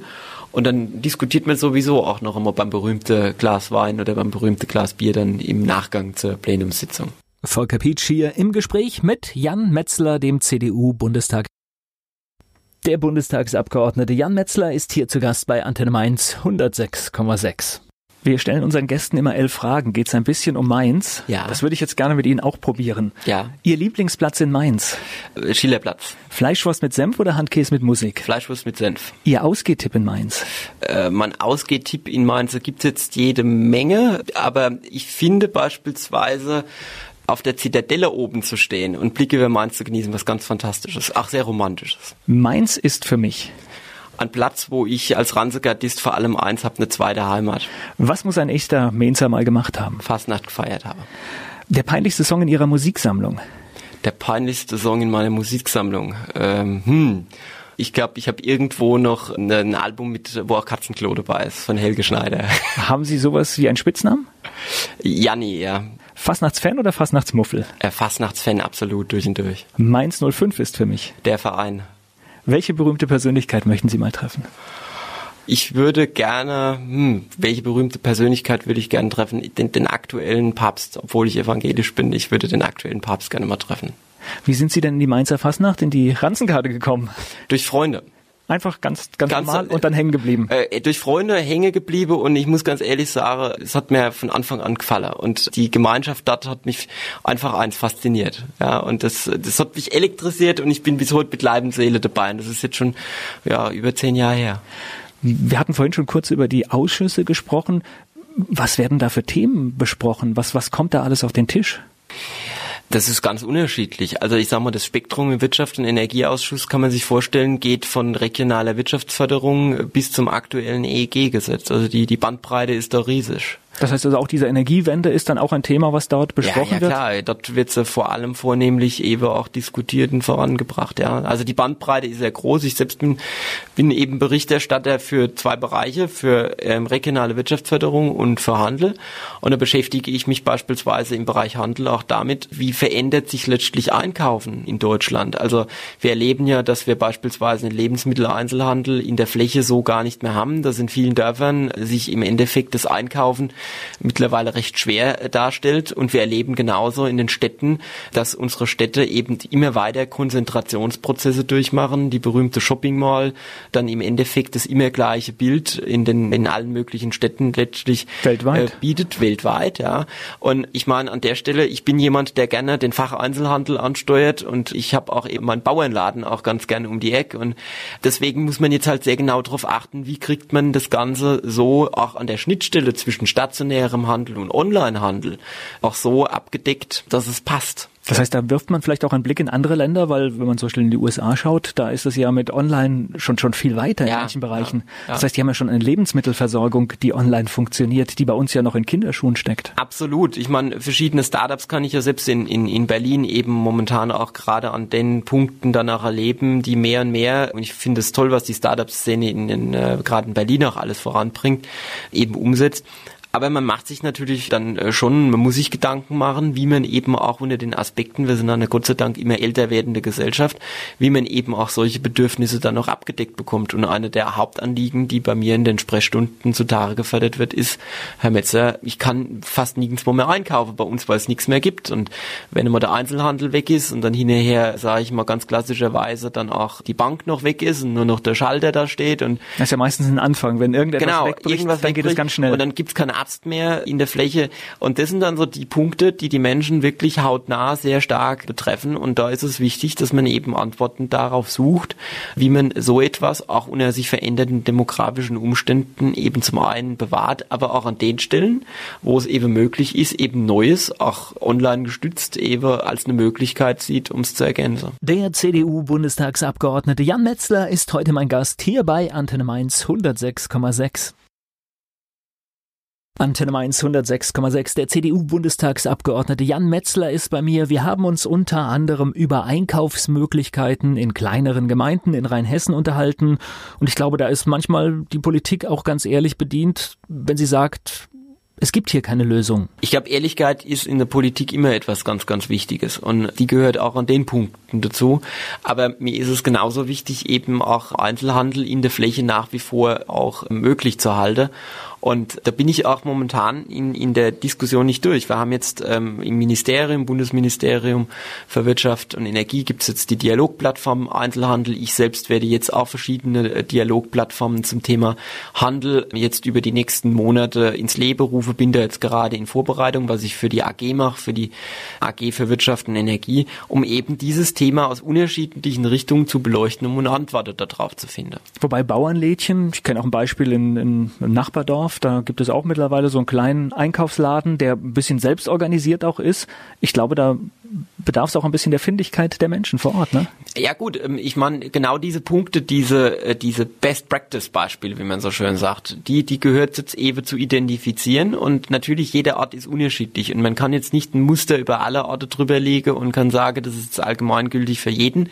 Und dann diskutiert man sowieso auch noch immer beim berühmten Glas Wein oder beim berühmten Glas Bier dann im Nachgang zur Plenumssitzung. Volker Pietsch hier im Gespräch mit Jan Metzler, dem CDU-Bundestag. Der Bundestagsabgeordnete Jan Metzler ist hier zu Gast bei Antenne Mainz 106,6. Wir stellen unseren Gästen immer elf Fragen. Geht es ein bisschen um Mainz? Ja. Das würde ich jetzt gerne mit Ihnen auch probieren. Ja. Ihr Lieblingsplatz in Mainz? Äh, Schillerplatz. Fleischwurst mit Senf oder Handkäse mit Musik? Fleischwurst mit Senf. Ihr Ausgehtipp in Mainz? Äh, mein Ausgehtipp in Mainz, da gibt's jetzt jede Menge, aber ich finde beispielsweise auf der Zitadelle oben zu stehen und Blicke über Mainz zu genießen, was ganz Fantastisches, auch sehr Romantisches. Mainz ist für mich ein Platz, wo ich als Ranzegardist vor allem eins habe, eine zweite Heimat. Was muss ein echter Mainzer mal gemacht haben? Fastnacht gefeiert habe. Der peinlichste Song in Ihrer Musiksammlung? Der peinlichste Song in meiner Musiksammlung? Ähm, hm. Ich glaube, ich habe irgendwo noch ein Album mit, wo auch Katzenklo dabei ist, von Helge Schneider. Haben Sie sowas wie einen Spitznamen? Janni, ja. Fastnachtsfan oder Fastnachtsmuffel? Äh, Fastnachtsfan, absolut, durch und durch. Mainz 05 ist für mich. Der Verein. Welche berühmte Persönlichkeit möchten Sie mal treffen? Ich würde gerne, hm, welche berühmte Persönlichkeit würde ich gerne treffen? Den, den aktuellen Papst, obwohl ich evangelisch bin, ich würde den aktuellen Papst gerne mal treffen. Wie sind Sie denn in die Mainzer Fastnacht, in die Ranzenkarte gekommen? Durch Freunde. Einfach ganz, ganz, ganz normal und dann hängen geblieben. Äh, durch Freunde hängen geblieben und ich muss ganz ehrlich sagen, es hat mir von Anfang an gefallen und die Gemeinschaft dort hat mich einfach eins fasziniert. Ja, und das, das hat mich elektrisiert und ich bin bis heute mit Leib und Seele dabei und das ist jetzt schon ja, über zehn Jahre her. Wir hatten vorhin schon kurz über die Ausschüsse gesprochen. Was werden da für Themen besprochen? Was, was kommt da alles auf den Tisch? Das ist ganz unterschiedlich. Also ich sage mal, das Spektrum im Wirtschaft- und Energieausschuss kann man sich vorstellen, geht von regionaler Wirtschaftsförderung bis zum aktuellen EEG-Gesetz. Also die, die Bandbreite ist da riesig. Das heißt also auch diese Energiewende ist dann auch ein Thema, was dort besprochen ja, ja, wird? Ja, klar, dort wird sie vor allem vornehmlich eben auch diskutiert und vorangebracht. Ja, Also die Bandbreite ist sehr groß. Ich selbst bin, bin eben Berichterstatter für zwei Bereiche, für ähm, regionale Wirtschaftsförderung und für Handel. Und da beschäftige ich mich beispielsweise im Bereich Handel auch damit, wie verändert sich letztlich Einkaufen in Deutschland. Also wir erleben ja, dass wir beispielsweise einen Lebensmitteleinzelhandel in der Fläche so gar nicht mehr haben, dass in vielen Dörfern sich im Endeffekt das Einkaufen mittlerweile recht schwer darstellt. Und wir erleben genauso in den Städten, dass unsere Städte eben immer weiter Konzentrationsprozesse durchmachen. Die berühmte Shopping Mall dann im Endeffekt das immer gleiche Bild in den in allen möglichen Städten letztlich weltweit. Äh, bietet weltweit. Ja. Und ich meine an der Stelle, ich bin jemand, der gerne den Facheinzelhandel ansteuert und ich habe auch eben meinen Bauernladen auch ganz gerne um die Ecke. Und deswegen muss man jetzt halt sehr genau darauf achten, wie kriegt man das Ganze so auch an der Schnittstelle zwischen stationärem Handel und Onlinehandel auch so abgedeckt, dass es passt. Das heißt, da wirft man vielleicht auch einen Blick in andere Länder, weil wenn man zum Beispiel in die USA schaut, da ist es ja mit Online schon schon viel weiter Ja, in manchen Bereichen. ja, ja. Das heißt, die haben ja schon eine Lebensmittelversorgung, die online funktioniert, die bei uns ja noch in Kinderschuhen steckt. Absolut. Ich meine, verschiedene Startups kann ich ja selbst in, in, in Berlin eben momentan auch gerade an den Punkten danach erleben, die mehr und mehr, und ich finde es toll, was die Startup-Szene in, in äh, gerade in Berlin auch alles voranbringt, eben umsetzt. Aber man macht sich natürlich dann äh, schon, man muss sich Gedanken machen, wie man eben auch unter den Aspekten, wir sind eine Gott sei Dank immer älter werdende Gesellschaft, wie man eben auch solche Bedürfnisse dann noch abgedeckt bekommt. Und eine der Hauptanliegen, die bei mir in den Sprechstunden zutage gefördert wird, ist, Herr Metzer, ich kann fast nirgendwo mehr einkaufen bei uns, weil es nichts mehr gibt. Und wenn immer der Einzelhandel weg ist und dann hinterher, sage ich mal ganz klassischerweise, dann auch die Bank noch weg ist und nur noch der Schalter da steht und Das ist ja meistens ein Anfang. Wenn irgendetwas genau, wegbricht, irgendwas dann geht es wegbricht ganz schnell. Und dann gibt's keine Arzt mehr in der Fläche. Und das sind dann so die Punkte, die die Menschen wirklich hautnah sehr stark betreffen. Und da ist es wichtig, dass man eben Antworten darauf sucht, wie man so etwas auch unter sich veränderten demografischen Umständen eben zum einen bewahrt, aber auch an den Stellen, wo es eben möglich ist, eben Neues, auch online gestützt, eben als eine Möglichkeit sieht, um es zu ergänzen. Der CDU-Bundestagsabgeordnete Jan Metzler ist heute mein Gast hier bei Antenne Mainz 106,6. Antenne Mainz 106,6. Der CDU-Bundestagsabgeordnete Jan Metzler ist bei mir. Wir haben uns unter anderem über Einkaufsmöglichkeiten in kleineren Gemeinden in Rheinhessen unterhalten. Und ich glaube, da ist manchmal die Politik auch ganz ehrlich bedient, wenn sie sagt, es gibt hier keine Lösung. Ich glaube, Ehrlichkeit ist in der Politik immer etwas ganz, ganz Wichtiges und die gehört auch an den Punkten dazu. Aber mir ist es genauso wichtig, eben auch Einzelhandel in der Fläche nach wie vor auch möglich zu halten. Und da bin ich auch momentan in, in der Diskussion nicht durch. Wir haben jetzt ähm, im Ministerium, Bundesministerium für Wirtschaft und Energie gibt es jetzt die Dialogplattform Einzelhandel. Ich selbst werde jetzt auch verschiedene äh, Dialogplattformen zum Thema Handel jetzt über die nächsten Monate ins Leben rufe. Bin da jetzt gerade in Vorbereitung, was ich für die AG mache, für die AG für Wirtschaft und Energie, um eben dieses Thema aus unterschiedlichen Richtungen zu beleuchten, um eine Antwort darauf zu finden. Wobei Bauernlädchen, ich kenne auch ein Beispiel in, in, im Nachbardorf, Düsseldorf. Da gibt es auch mittlerweile so einen kleinen Einkaufsladen, der ein bisschen selbst organisiert auch ist. Ich glaube, da bedarf es auch ein bisschen der Findigkeit der Menschen vor Ort, ne? Ja gut, ähm, ich meine genau diese Punkte, diese äh, diese Best Practice Beispiele, wie man so schön sagt, die die gehört jetzt eben zu identifizieren und natürlich jeder Ort ist unterschiedlich und man kann jetzt nicht ein Muster über alle Orte drüber legen und kann sagen, das ist allgemeingültig für jeden,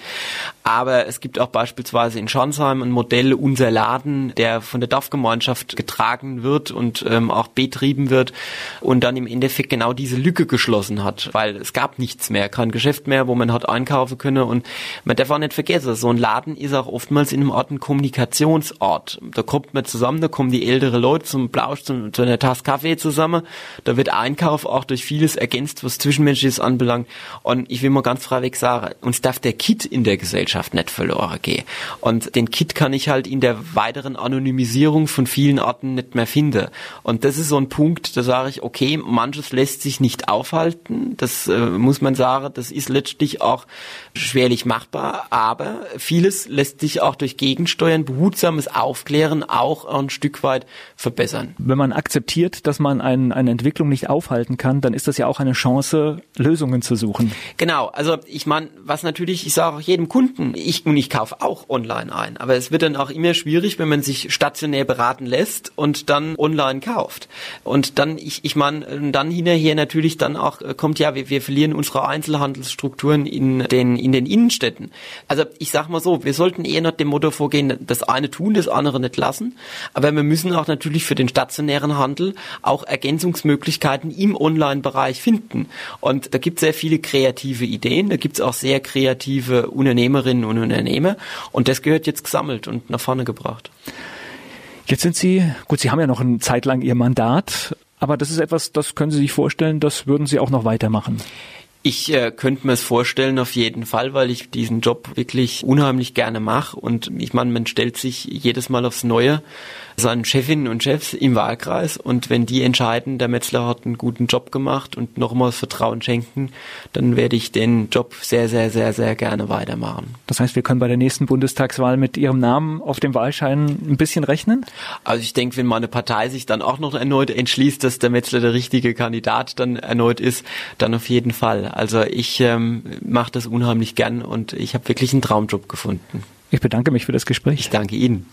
aber es gibt auch beispielsweise in Schonsheim ein Modell unser Laden, der von der Dorfgemeinschaft getragen wird und ähm, auch betrieben wird und dann im Endeffekt genau diese Lücke geschlossen hat, weil es gab nichts mehr, kein Geschäft mehr, wo man hat einkaufen können. Und man darf auch nicht vergessen, so ein Laden ist auch oftmals in einem Ort ein Kommunikationsort. Da kommt man zusammen, da kommen die ältere Leute zum Plausch, zu, zu einer Tasse Kaffee zusammen, da wird Einkauf auch durch vieles ergänzt, was Zwischenmenschliches anbelangt. Und ich will mal ganz freiweg sagen, uns darf der Kit in der Gesellschaft nicht verloren gehen. Und den Kit kann ich halt in der weiteren Anonymisierung von vielen Orten nicht mehr finden. Und das ist so ein Punkt, da sage ich, okay, manches lässt sich nicht aufhalten, das äh, muss man sagen, das ist letztlich auch schwerlich machbar, aber vieles lässt sich auch durch Gegensteuern, behutsames Aufklären auch ein Stück weit verbessern. Wenn man akzeptiert, dass man ein, eine Entwicklung nicht aufhalten kann, dann ist das ja auch eine Chance, Lösungen zu suchen. Genau, also ich meine, was natürlich, ich sage auch jedem Kunden, ich und ich kaufe auch online ein, aber es wird dann auch immer schwierig, wenn man sich stationär beraten lässt und dann online kauft. Und dann, ich, ich meine, dann hinterher natürlich dann auch äh, kommt, ja, wir, wir verlieren unsere Einzelhandelsstrukturen in den, in den Innenstädten. Also ich sag mal so, wir sollten eher nach dem Motto vorgehen, das eine tun, das andere nicht lassen. Aber wir müssen auch natürlich für den stationären Handel auch Ergänzungsmöglichkeiten im Online-Bereich finden. Und da gibt es sehr viele kreative Ideen, da gibt es auch sehr kreative Unternehmerinnen und Unternehmer. Und das gehört jetzt gesammelt und nach vorne gebracht. Jetzt sind Sie, gut, Sie haben ja noch eine Zeit lang Ihr Mandat, aber das ist etwas, das können Sie sich vorstellen, das würden Sie auch noch weitermachen. Ich äh, könnte mir es vorstellen auf jeden Fall, weil ich diesen Job wirklich unheimlich gerne mache und ich meine, man stellt sich jedes Mal aufs Neue seinen Chefinnen und Chefs im Wahlkreis und wenn die entscheiden, der Metzler hat einen guten Job gemacht und nochmals Vertrauen schenken, dann werde ich den Job sehr, sehr, sehr, sehr gerne weitermachen. Das heißt, wir können bei der nächsten Bundestagswahl mit Ihrem Namen auf dem Wahlschein ein bisschen rechnen? Also ich denke, wenn meine Partei sich dann auch noch erneut entschließt, dass der Metzler der richtige Kandidat dann erneut ist, dann auf jeden Fall. Also ich ähm, mache das unheimlich gern und ich habe wirklich einen Traumjob gefunden. Ich bedanke mich für das Gespräch. Ich danke Ihnen.